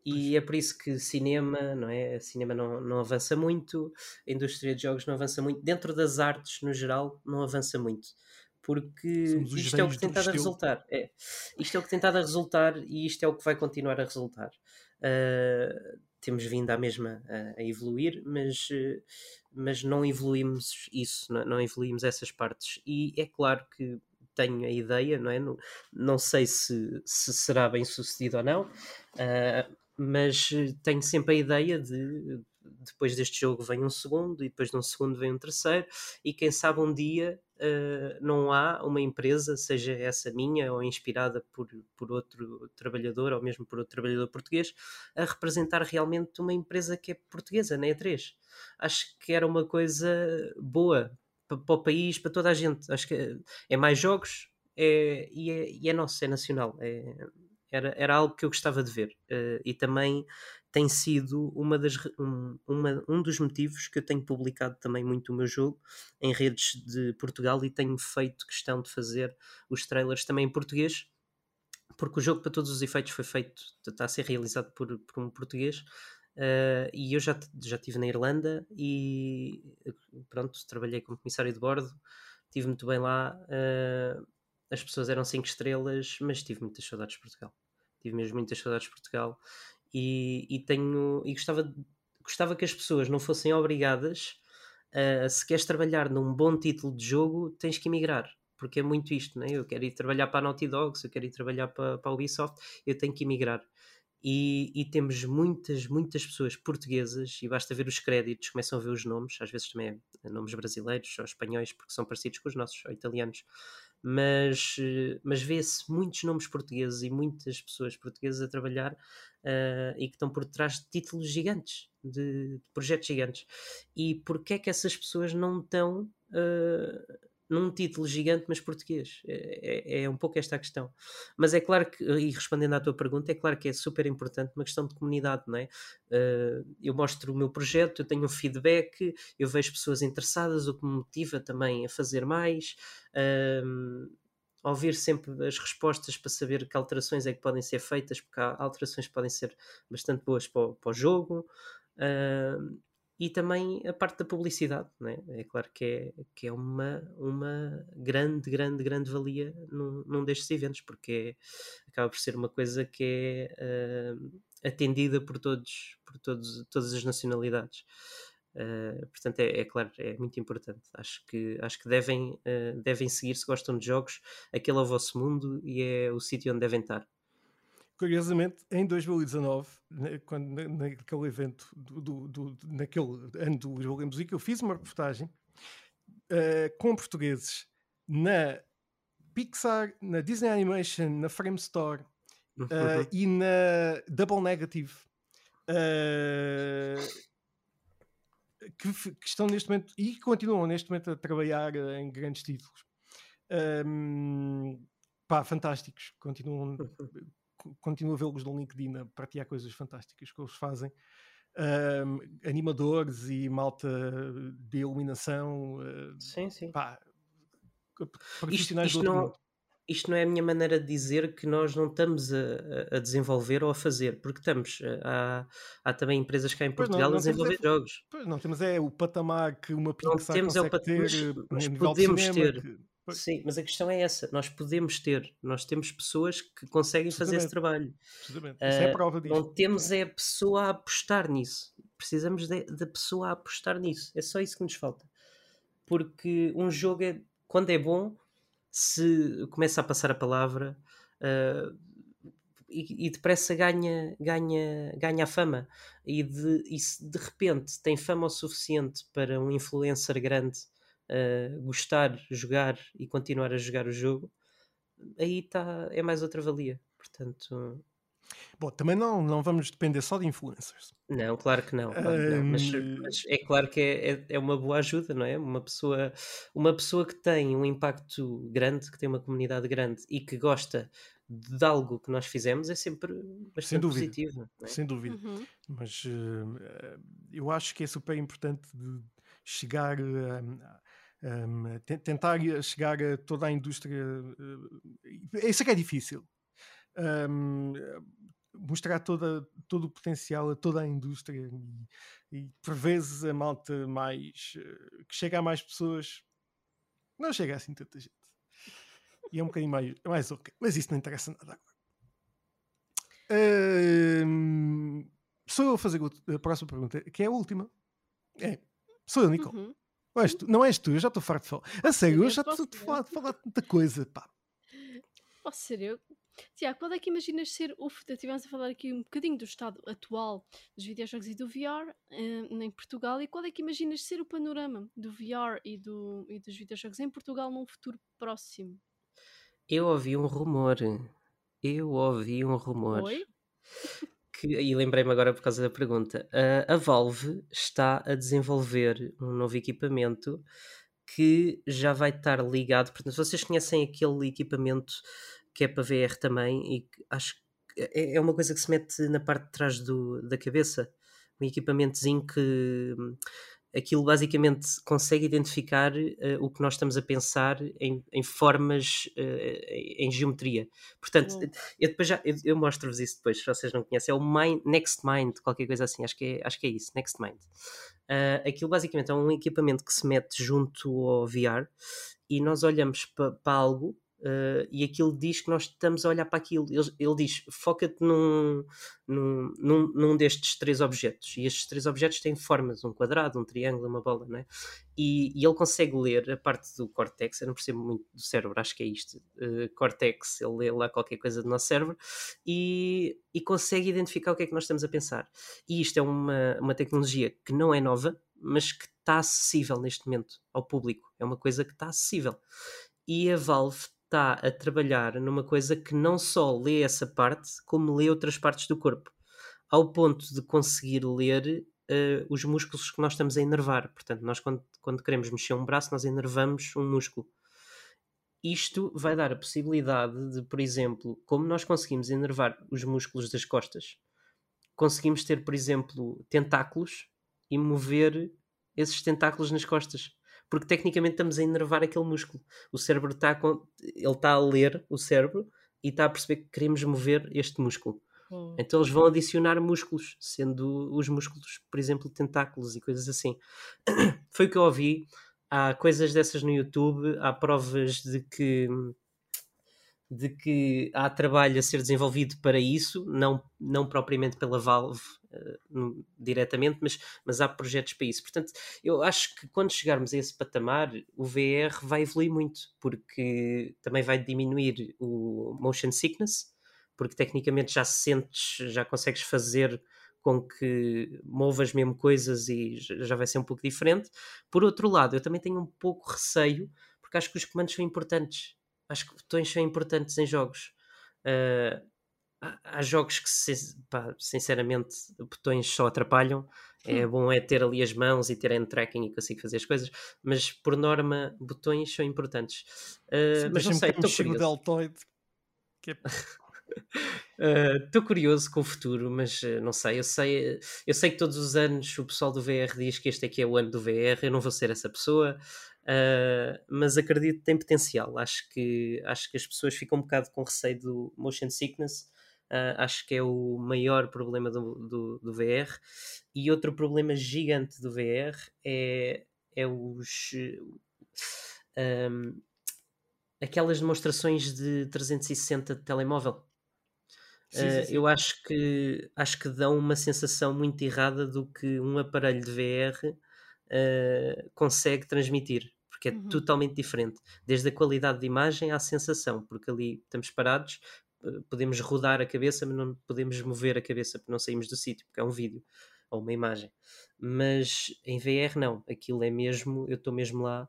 E é por isso que cinema, não é? Cinema não, não avança muito, a indústria de jogos não avança muito, dentro das artes no geral, não avança muito porque isto é o que tem estado a resultar. É, isto é o que tem estado a resultar e isto é o que vai continuar a resultar. Uh, temos vindo à mesma a, a evoluir, mas, mas não evoluímos isso, não, não, evoluímos essas partes. E é claro que tenho a ideia, não é? Não, não sei se, se será bem sucedido ou não, uh, mas tenho sempre a ideia de depois deste jogo vem um segundo, e depois de um segundo vem um terceiro, e quem sabe um dia uh, não há uma empresa, seja essa minha ou inspirada por, por outro trabalhador ou mesmo por outro trabalhador português, a representar realmente uma empresa que é portuguesa na E3. Acho que era uma coisa boa para, para o país, para toda a gente. Acho que é mais jogos é, e, é, e é nosso, é nacional. É, era, era algo que eu gostava de ver. Uh, e também tem sido uma das, um, uma, um dos motivos que eu tenho publicado também muito o meu jogo em redes de Portugal e tenho feito questão de fazer os trailers também em português, porque o jogo, para todos os efeitos, foi feito, está a ser realizado por, por um português. Uh, e eu já, já estive na Irlanda e pronto, trabalhei como comissário de bordo, estive muito bem lá. Uh, as pessoas eram 5 estrelas, mas tive muitas saudades de Portugal. Tive mesmo muitas saudades de Portugal e, e tenho e gostava, gostava que as pessoas não fossem obrigadas a, se queres trabalhar num bom título de jogo, tens que emigrar. Porque é muito isto, né? eu quero ir trabalhar para a Naughty Dogs, eu quero ir trabalhar para, para a Ubisoft, eu tenho que emigrar. E, e, temos muitas, muitas pessoas portuguesas, e basta ver os créditos, começam a ver os nomes, às vezes também é nomes brasileiros ou espanhóis, porque são parecidos com os nossos, ou italianos, mas, eh, mas vê-se muitos nomes portugueses e muitas pessoas portuguesas a trabalhar uh, e que estão por trás de títulos gigantes, de, de projetos gigantes. E porquê é que essas pessoas não estão uh, num título gigante, mas português? É, é, é, um pouco esta a questão. Mas é claro que, e respondendo à tua pergunta, é claro que é super importante uma questão de comunidade, não é? Uh, eu mostro o meu projeto, eu tenho um feedback, eu vejo pessoas interessadas, o que me motiva também a fazer mais. Uh, ouvir sempre as respostas para saber que alterações é que podem ser feitas, porque há alterações que podem ser bastante boas para o, para o jogo. Uh, e também a parte da publicidade, né? é claro que é, que é uma, uma grande, grande, grande valia num, num destes eventos, porque é, acaba por ser uma coisa que é uh, atendida por todos, por todos, todas as nacionalidades. Uh, portanto, é, é, claro, é muito importante. Acho que, acho que devem, uh, devem seguir, se gostam de jogos, aquele é o vosso mundo e é o sítio onde devem estar curiosamente, em 2019, quando, naquele evento, do, do, do, naquele ano do Lisboa Week, eu fiz uma reportagem uh, com portugueses na Pixar, na Disney Animation, na Frame Store uh, uhum. e na Double Negative. Uh, que, que, estão neste momento e continuam neste momento a trabalhar em grandes títulos. Um, pá, fantásticos, continuam continuo a vê-los no LinkedIn a partilhar coisas fantásticas que eles fazem. animadores e malta de iluminação. Uh, sim, sim. Pá, profissionais isto, isto do não, isto não é a minha maneira de dizer que nós não estamos a, a desenvolver ou a fazer, porque estamos. Eh, há, há também empresas cá em Portugal não, não a desenvolver é, jogos. Não, temos é o patamar que uma Pixar não temos consegue é o ter mas, mas podemos ter. Que Sim, mas a questão é essa: nós podemos ter, nós temos pessoas que conseguem fazer esse trabalho. Uh, Isso é a prova disso. Não temos é a pessoa a apostar nisso. Precisamos da pessoa a apostar nisso. É só isso que nos falta. Porque um jogo é, quando é bom, se começa a passar a palavra uh, e, e, depressa ganha, ganha, ganha a fama. E, de, e se de repente tem fama o suficiente para um influencer grande uh, gostar, jogar e continuar a jogar o jogo, aí tá, é mais outra valia. Portanto. Bom, também não, não vamos depender só de influencers. Não, claro que não. Claro que não. Mas, mas, é claro que é, é, é, uma boa ajuda, não é? Uma pessoa, uma pessoa que tem um impacto grande, que tem uma comunidade grande e que gosta de algo que nós fizemos é sempre bastante sem dúvida, positivo. É? Sem dúvida. Uhum. Mas uh, eu acho que é super importante chegar a, um, tentar chegar a toda a indústria. Uh, isso é que é difícil. Um, mostrar toda, todo o potencial a toda a indústria e, e por vezes a malta mais uh, que chega a mais pessoas não chega assim tanta gente e é um bocadinho mais, mais ok, mas isso não interessa nada agora. Sou eu a fazer a próxima pergunta, que é a última. É, sou eu, Nicole. Uhum. Não és tu, não és tu, eu já estou farto de falar. A sério, eu já estou de falar, de falar tanta coisa, pá. Posso ser eu? Tiago, quando é que imaginas ser o futuro? Estivemos a falar aqui um bocadinho do estado atual dos videojogos e do VR eh, em Portugal e quando é que imaginas ser o panorama do VR e, do, e dos videojogos em Portugal num futuro próximo? Eu ouvi um rumor. Eu ouvi um rumor. Oi? Que, e lembrei-me agora por causa da pergunta. a Valve está a desenvolver um novo equipamento que já vai estar ligado. Portanto, vocês conhecem aquele equipamento que é para VR também e acho que é, é uma coisa que se mete na parte de trás do, da cabeça. Um equipamentozinho que aquilo basicamente consegue identificar uh, o que nós estamos a pensar em, em formas, uh, em geometria. Portanto, uhum. eu depois já eu, eu mostro-vos isso depois, se vocês não conhecem. É o Mind, Next Mind, qualquer coisa assim, acho que é, acho que é isso, Next Mind. Uh, aquilo basicamente é um equipamento que se mete junto ao VR e nós olhamos para pa algo Uh, e aquilo diz que nós estamos a olhar para aquilo. Ele, ele diz: foca-te num, num, num, destes três objetos. E estes três objetos têm formas: um quadrado, um triângulo, uma bola. Né? E, e ele consegue ler a parte do córtex. Eu não percebo muito do cérebro, acho que é isto. Uh, córtex, ele lê lá qualquer coisa do nosso cérebro e, e consegue identificar o que é que nós estamos a pensar. E isto é uma, uma tecnologia que não é nova, mas que está acessível neste momento ao público. É uma coisa que está acessível. E a Valve está a trabalhar numa coisa que não só lê essa parte, como lê outras partes do corpo, ao ponto de conseguir ler uh, os músculos que nós estamos a enervar. Portanto, nós quando, quando queremos mexer um braço, nós enervamos um músculo. Isto vai dar a possibilidade de, por exemplo, como nós conseguimos enervar os músculos das costas, conseguimos ter, por exemplo, tentáculos e mover esses tentáculos nas costas porque tecnicamente estamos a enervar aquele músculo. O cérebro está ele está a ler o cérebro e está a perceber que queremos mover este músculo. Hum. Então eles vão adicionar músculos, sendo os músculos, por exemplo, tentáculos e coisas assim. [CLEARS THROAT] Foi o que eu ouvi. Há coisas dessas no YouTube, há provas de que de que há trabalho a ser desenvolvido para isso, não, não propriamente pela Valve uh, diretamente, mas, mas há projetos para isso. Portanto, eu acho que quando chegarmos a esse patamar, o VR vai evoluir muito, porque também vai diminuir o motion sickness, porque tecnicamente já sentes, já consegues fazer com que movas mesmo coisas e já vai ser um pouco diferente. Por outro lado, eu também tenho um pouco receio, porque acho que os comandos são importantes acho que botões são importantes em jogos. Uh, há, jogos que, pá, sinceramente, botões só atrapalham. É hum. bom é ter ali as mãos e ter hand tracking e consigo fazer as coisas, mas por norma, botões são importantes. Uh, mas não sei, estou curioso. Deltoid, que é... [LAUGHS] Estou uh, curioso com o futuro, mas uh, não sei. Eu, sei. eu sei que todos os anos o pessoal do VR diz que este aqui é o ano do VR. Eu não vou ser essa pessoa. Uh, mas acredito que tem potencial. Acho que, acho que as pessoas ficam um bocado com receio do motion sickness. Uh, acho que é o maior problema do, do, do, VR. E outro problema gigante do VR é, é os. Um, aquelas demonstrações de 360 de telemóvel. Sim, sim, sim. eu acho que acho que dão uma sensação muito errada do que um aparelho de VR uh, consegue transmitir, porque é uhum. totalmente diferente, desde a qualidade de imagem à sensação, porque ali estamos parados, podemos rodar a cabeça, mas não podemos mover a cabeça porque não saímos do sítio, porque é um vídeo ou uma imagem. Mas em VR não, aquilo é mesmo, eu estou mesmo lá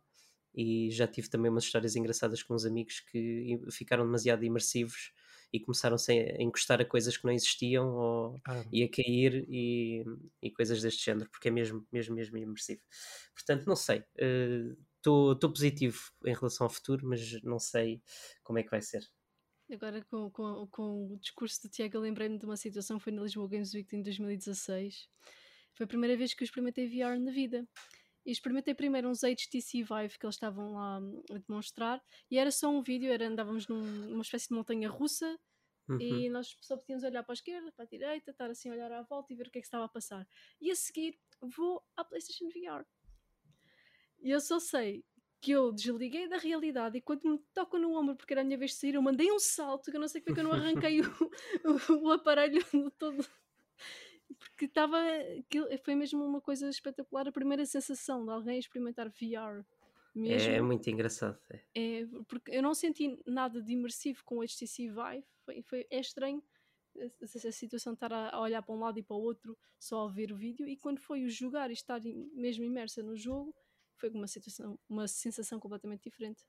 e já tive também umas histórias engraçadas com uns amigos que ficaram demasiado imersivos e começaram a encostar a coisas que não existiam ou ah. e a cair e, e, coisas deste género, porque é mesmo, mesmo, mesmo imersivo. Portanto, não sei. Estou uh, positivo em relação ao futuro, mas não sei como é que vai ser. Agora, com, com, com o discurso do Tiago, lembrei-me de uma situação que foi na Lisboa Games Week em 2016. Foi a primeira vez que eu experimentei VR na vida. E experimentei primeiro uns HTC Vive que eles estavam lá hum, a demonstrar e era só um vídeo, era, andávamos num, numa espécie de montanha russa uhum. e nós só podíamos olhar para a esquerda, para a direita, estar assim a olhar à volta e ver o que é que estava a passar. E a seguir vou à PlayStation VR. E eu só sei que eu desliguei da realidade e quando me tocam no ombro porque era a minha vez de sair, eu mandei um salto que eu não sei como é que eu não arranquei [LAUGHS] o, o, o aparelho [LAUGHS] todo porque estava. Foi mesmo uma coisa espetacular, a primeira sensação de alguém experimentar VR. Mesmo. É, é muito engraçado. É. é. porque eu não senti nada de imersivo com o HTC Vive, foi, foi, é estranho essa situação de estar a, a, olhar para um lado e para o outro só a ver o vídeo e quando foi o jogar e estar mesmo imersa no jogo foi uma situação uma sensação completamente diferente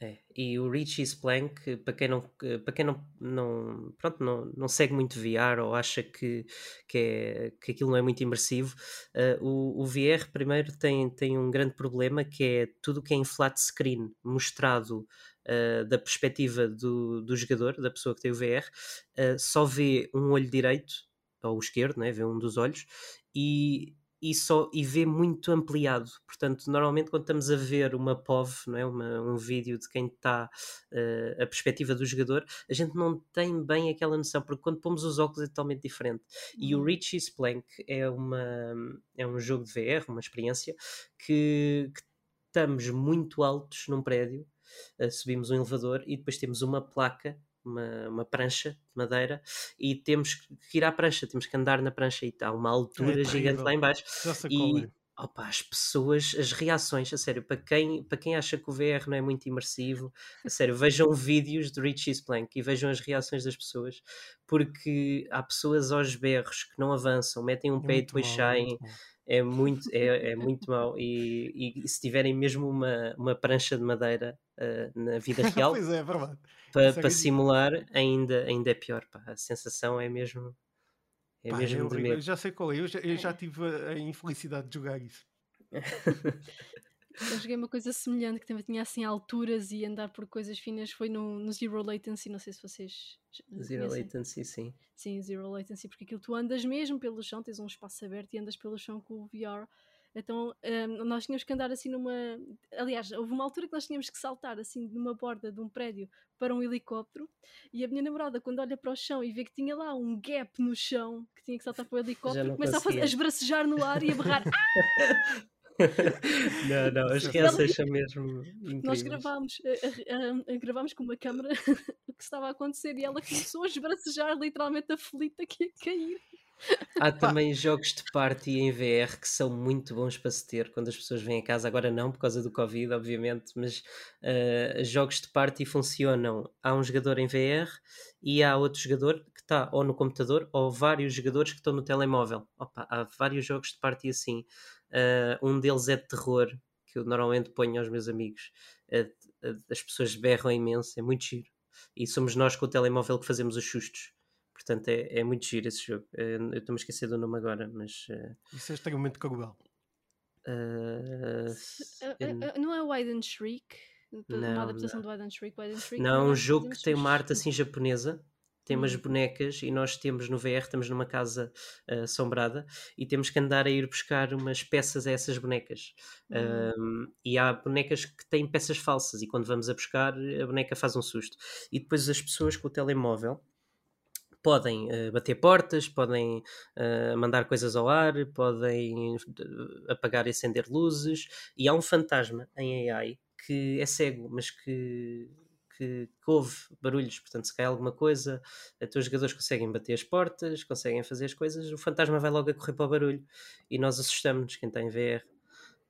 é, e o Richie Splank, para quem não, para quem não, não, pronto, não, não segue muito VR ou acha que, que, é, que aquilo não é muito imersivo, uh, o, o VR primeiro tem, tem um grande problema que é tudo que é em flat screen, mostrado uh, da perspectiva do, do jogador, da pessoa que tem o VR, uh, só vê um olho direito, ou esquerdo, né, vê um dos olhos, e e, só, e vê muito ampliado. Portanto, normalmente quando estamos a ver uma POV, não é? Uma, um vídeo de quem está uh, a perspectiva do jogador, a gente não tem bem aquela noção, porque quando pomos os óculos é totalmente diferente. E o uhum. Richie Splank é, uma, é um jogo de VR, uma experiência, que, que estamos muito altos num prédio, uh, subimos um elevador e depois temos uma placa uma, uma prancha de madeira e temos que ir à prancha, temos que andar na prancha e está uma altura é gigante lá embaixo. E é. opa, as pessoas, as reações, a sério, para quem, para quem acha que o VR não é muito imersivo, a sério, [LAUGHS] vejam vídeos de Richie Splank e vejam as reações das pessoas, porque há pessoas aos berros que não avançam, metem um é pé e depois saem é muito, é, é muito mau. E, e, se tiverem mesmo uma, uma prancha de madeira uh, na vida [LAUGHS] real, é, é para, para simular, ainda, ainda é pior. Pá. A sensação é mesmo. É pá, mesmo é Eu já sei qual é, eu já, eu já [LAUGHS] tive a, a infelicidade de jogar isso. [LAUGHS] Eu joguei uma coisa semelhante que também tinha assim alturas e andar por coisas finas. Foi no, no Zero Latency, não sei se vocês. Zero conhecem. Latency, sim. Sim, Zero Latency, porque aquilo tu andas mesmo pelo chão, tens um espaço aberto e andas pelo chão com o VR. Então um, nós tínhamos que andar assim numa. Aliás, houve uma altura que nós tínhamos que saltar assim numa borda de um prédio para um helicóptero e a minha namorada, quando olha para o chão e vê que tinha lá um gap no chão que tinha que saltar para o helicóptero, começa a, fazer, a esbracejar no ar e a berrar. [LAUGHS] Não, não, as reações são mesmo incríveis. Nós gravámos, uh, uh, gravámos com uma câmera [LAUGHS] o que estava a acontecer e ela começou a esbracejar literalmente aflita que ia cair. Há também jogos de party em VR que são muito bons para se ter quando as pessoas vêm a casa. Agora não, por causa do Covid, obviamente, mas uh, jogos de party funcionam. Há um jogador em VR e há outro jogador que está ou no computador ou vários jogadores que estão no telemóvel. Opa, há vários jogos de party assim. Uh, um deles é de terror, que eu normalmente ponho aos meus amigos. Uh, as pessoas berram imenso, é muito giro. E somos nós com o telemóvel que fazemos os sustos. Portanto, é, é muito giro esse jogo. Uh, eu estou-me a esquecer do nome agora, mas. Isso é extremamente cruel. não é Wide and Shriek? Não, uma adaptação não. do Wide and Shriek? Wide and Shriek não, é um jogo que tem uma arte assim japonesa tem umas hum. bonecas e nós temos no VR, estamos numa casa uh, assombrada e temos que andar a ir buscar umas peças a essas bonecas. Hum. Um, e há bonecas que têm peças falsas e quando vamos a buscar, a boneca faz um susto. E depois as pessoas com o telemóvel podem uh, bater portas, podem uh, mandar coisas ao ar, podem apagar e acender luzes. E há um fantasma em AI que é cego, mas que que, que houve barulhos, portanto, se cai alguma coisa, então os jogadores conseguem bater as portas, conseguem fazer as coisas, o fantasma vai logo a correr para o barulho e nós assustamos-nos, quem está em VR.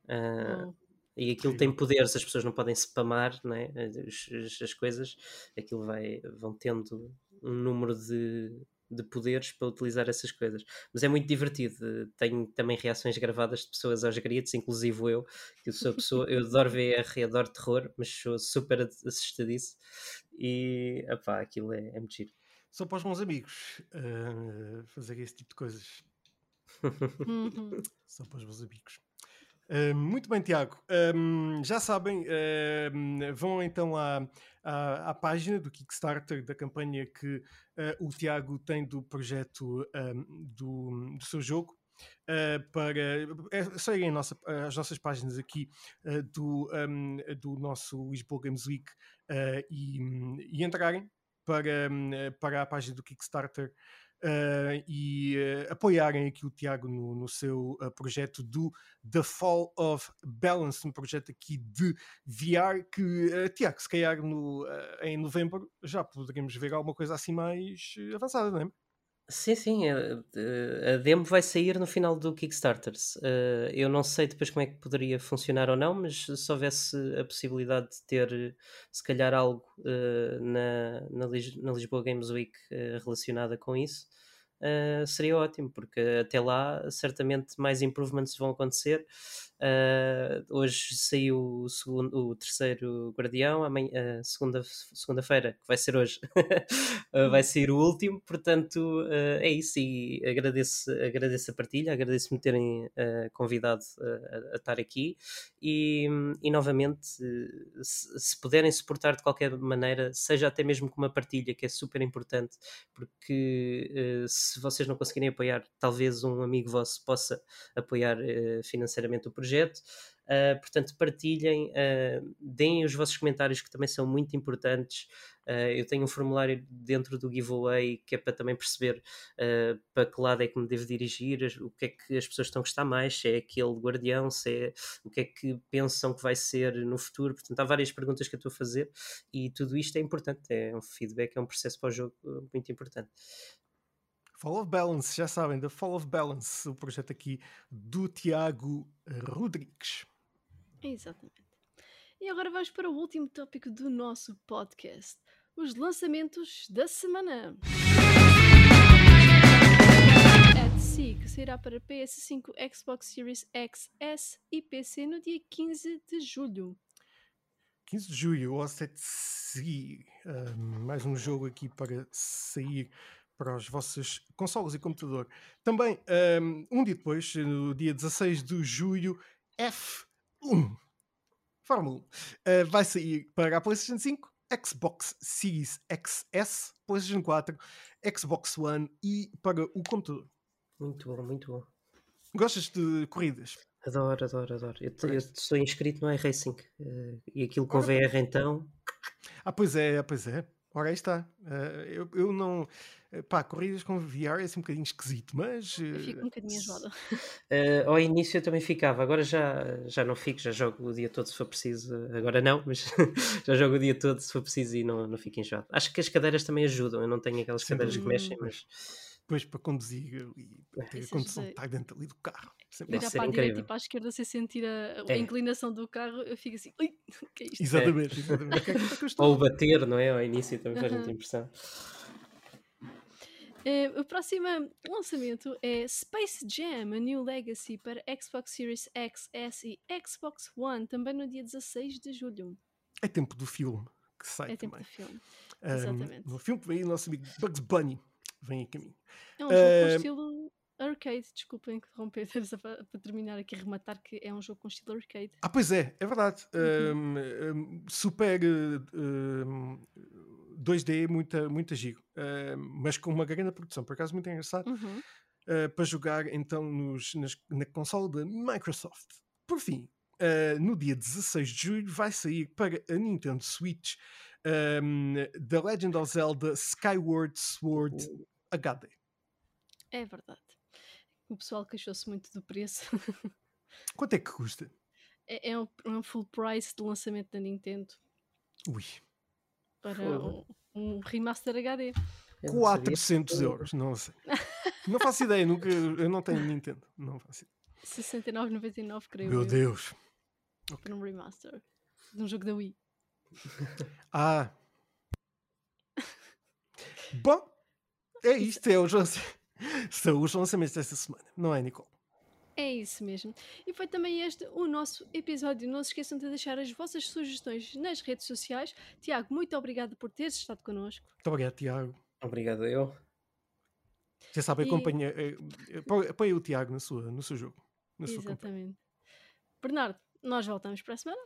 Uh, oh. E aquilo tem poderes, as pessoas não podem spamar né? as, as coisas, aquilo vai, vão tendo um número de, de poderes para utilizar essas coisas. Mas é muito divertido. Tenho também reações gravadas de pessoas aos gritos, inclusive eu, que sou pessoa, eu adoro VR e adoro terror, mas sou super assustadiço. E opá, aquilo é, é muito giro. Só para os meus amigos uh, fazer esse tipo de coisas. Uhum. [LAUGHS] Só para os meus amigos. Uh, muito bem, Tiago. Um, já sabem, uh, vão então à, à, à, página do Kickstarter da campanha que uh, o Tiago tem do projeto um, do, do, seu jogo. para é, seguem nossa, as nossas páginas aqui do, um, do nosso Lisboa Games Week e, e entrarem para, para a página do Kickstarter uh, e uh, apoiarem aqui o Tiago no, no seu uh, projeto do The Fall of Balance, um projeto aqui de VR que, Tiago, se calhar no, em novembro já poderemos ver alguma coisa assim mais avançada, não é? Sim, sim, a, a demo vai sair no final do Kickstarter. Uh, eu não sei depois como é que poderia funcionar ou não, mas se houvesse a possibilidade de ter, se calhar, algo na, na, Lisboa Games Week relacionada com isso, seria ótimo, porque até lá certamente mais improvements vão acontecer. Uh, hoje saiu o, segundo, o terceiro Guardião, amanhã, uh, segunda, segunda-feira, que vai ser hoje, uh, [LAUGHS] vai sair o último, portanto é isso. E agradeço, agradeço a partilha, agradeço-me terem convidado a, a, estar aqui. E, e novamente, se, se, puderem suportar de qualquer maneira, seja até mesmo com uma partilha, que é super importante, porque se vocês não conseguirem apoiar, talvez um amigo vosso possa apoiar financeiramente o projeto projeto. Uh, portanto, partilhem, uh, deem os vossos comentários que também são muito importantes. Uh, eu tenho um formulário dentro do giveaway que é para também perceber para que lado é que me devo dirigir, o que é que as pessoas estão a gostar mais, se é aquele guardião, se é o que é que pensam que vai ser no futuro. Portanto, há várias perguntas que eu estou a fazer e tudo isto é importante. É um feedback, é um processo para o jogo muito importante. Fall of Balance, já sabem, The Fall of Balance, o projeto aqui do Tiago Rodrigues. Exatamente. E agora vamos para o último tópico do nosso podcast: os lançamentos da semana. At Sea, que sairá para PS5, Xbox Series X, S e PC no dia 15 de julho. 15 de julho, o At Sea, uh, mais um jogo aqui para sair para os vossos consoles e computador. Também, um, dia depois, no dia 16 de julho, F1 Fórmula 1 uh, vai sair para a PlayStation 5, Xbox Series XS, PlayStation 4, Xbox One e para o computador. Muito bom, muito bom. Gostas de corridas? Adoro, adoro, adoro. Eu, eu sou inscrito no iRacing uh, e aquilo com VR então. Ah, pois é, pois é. Ora, aí está. Uh, eu, eu não. Eh, pá, corridas com VR é assim um bocadinho esquisito, mas. Eu fico um bocadinho enjoada. Uh, [LAUGHS] ao início eu também ficava, agora já, já não fico, já jogo o dia todo se for preciso. Agora não, mas [LAUGHS] já jogo o dia todo se for preciso e não, não fico enjoado. Acho que as cadeiras também ajudam, eu não tenho aquelas Sim, cadeiras que mexem, mas. Depois para conduzir e para ter a condução de estar dentro ali do carro. Sempre Virar para a direita e para a esquerda sem sentir a, a é. inclinação do carro, eu fico assim, ui, [LAUGHS] que é isto? Exatamente, é. exatamente. É Ou bater, não é? Ao início também faz muita impressão. Uh, o próximo lançamento é Space Jam, a New Legacy para Xbox Series X, S e Xbox One, também no dia 16 de julho. É tempo do filme que sai é também. tempo do filme, exatamente. Um, no filme vem o nosso amigo Bugs Bunny, vem em caminho. É um jogo com estilo arcade, desculpa interromper [LAUGHS] para, para terminar aqui, rematar que é um jogo com estilo arcade. Ah, pois é, é verdade. Uhum. Um, super um, 2D, muita, muita giro, mas com uma grande produção, por acaso muito engraçado, uhum. uh, para jogar então nos, nas, na console da Microsoft. Por fim, uh, no dia 16 de julho vai sair para a Nintendo Switch The Legend of Zelda Skyward Sword uh. HD. É verdade. O pessoal queixou-se muito do preço. [LAUGHS] Quanto é que custa? É, é um, é um full price de lançamento da Nintendo. Ui. para um, um, remaster HD. 400 euros, não sei. Não faço ideia, nunca, eu não tenho Nintendo, não faço ideia. 69,99 creio Meu eu. Deus. Para um remaster de um jogo da Wii. [LAUGHS] Ah. Bom, é isto, é os, são os lançamentos desta semana, não é, Nicole? É isso mesmo. E foi também este o nosso episódio. Não se esqueçam de deixar as vossas sugestões nas redes sociais. Tiago, muito obrigado por teres estado connosco. Muito obrigado, Tiago. Obrigado eu. Já sabe, e... acompanha, eh, eh, apoia o Tiago no seu, no seu jogo. Exatamente. Bernardo, nós voltamos para a semana.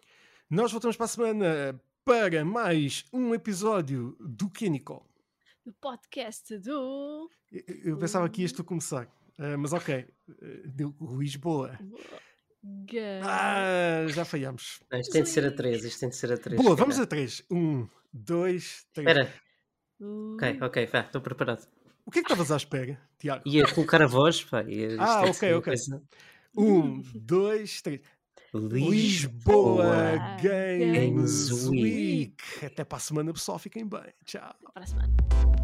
Nós voltamos para a semana para mais um episódio do que, Nicole? Do podcast do. Eu, eu pensava que ias tu começar. Uh, mas ok, uh, Lisboa. Ah, já falhamos. Não, isto tem de ser a 3. Isto tem de ser a 3. Boa, vamos a 3. 1, 2, 3. Espera. Ok, ok, vá, estou preparado. O que é que estavas à espera, Tiago? Ia colocar a voz, pá. ah, ok, ok. 1, 2, 3. Lisboa Games Week. Até para a semana, pessoal. Fiquem bem. Tchau. Até para a semana.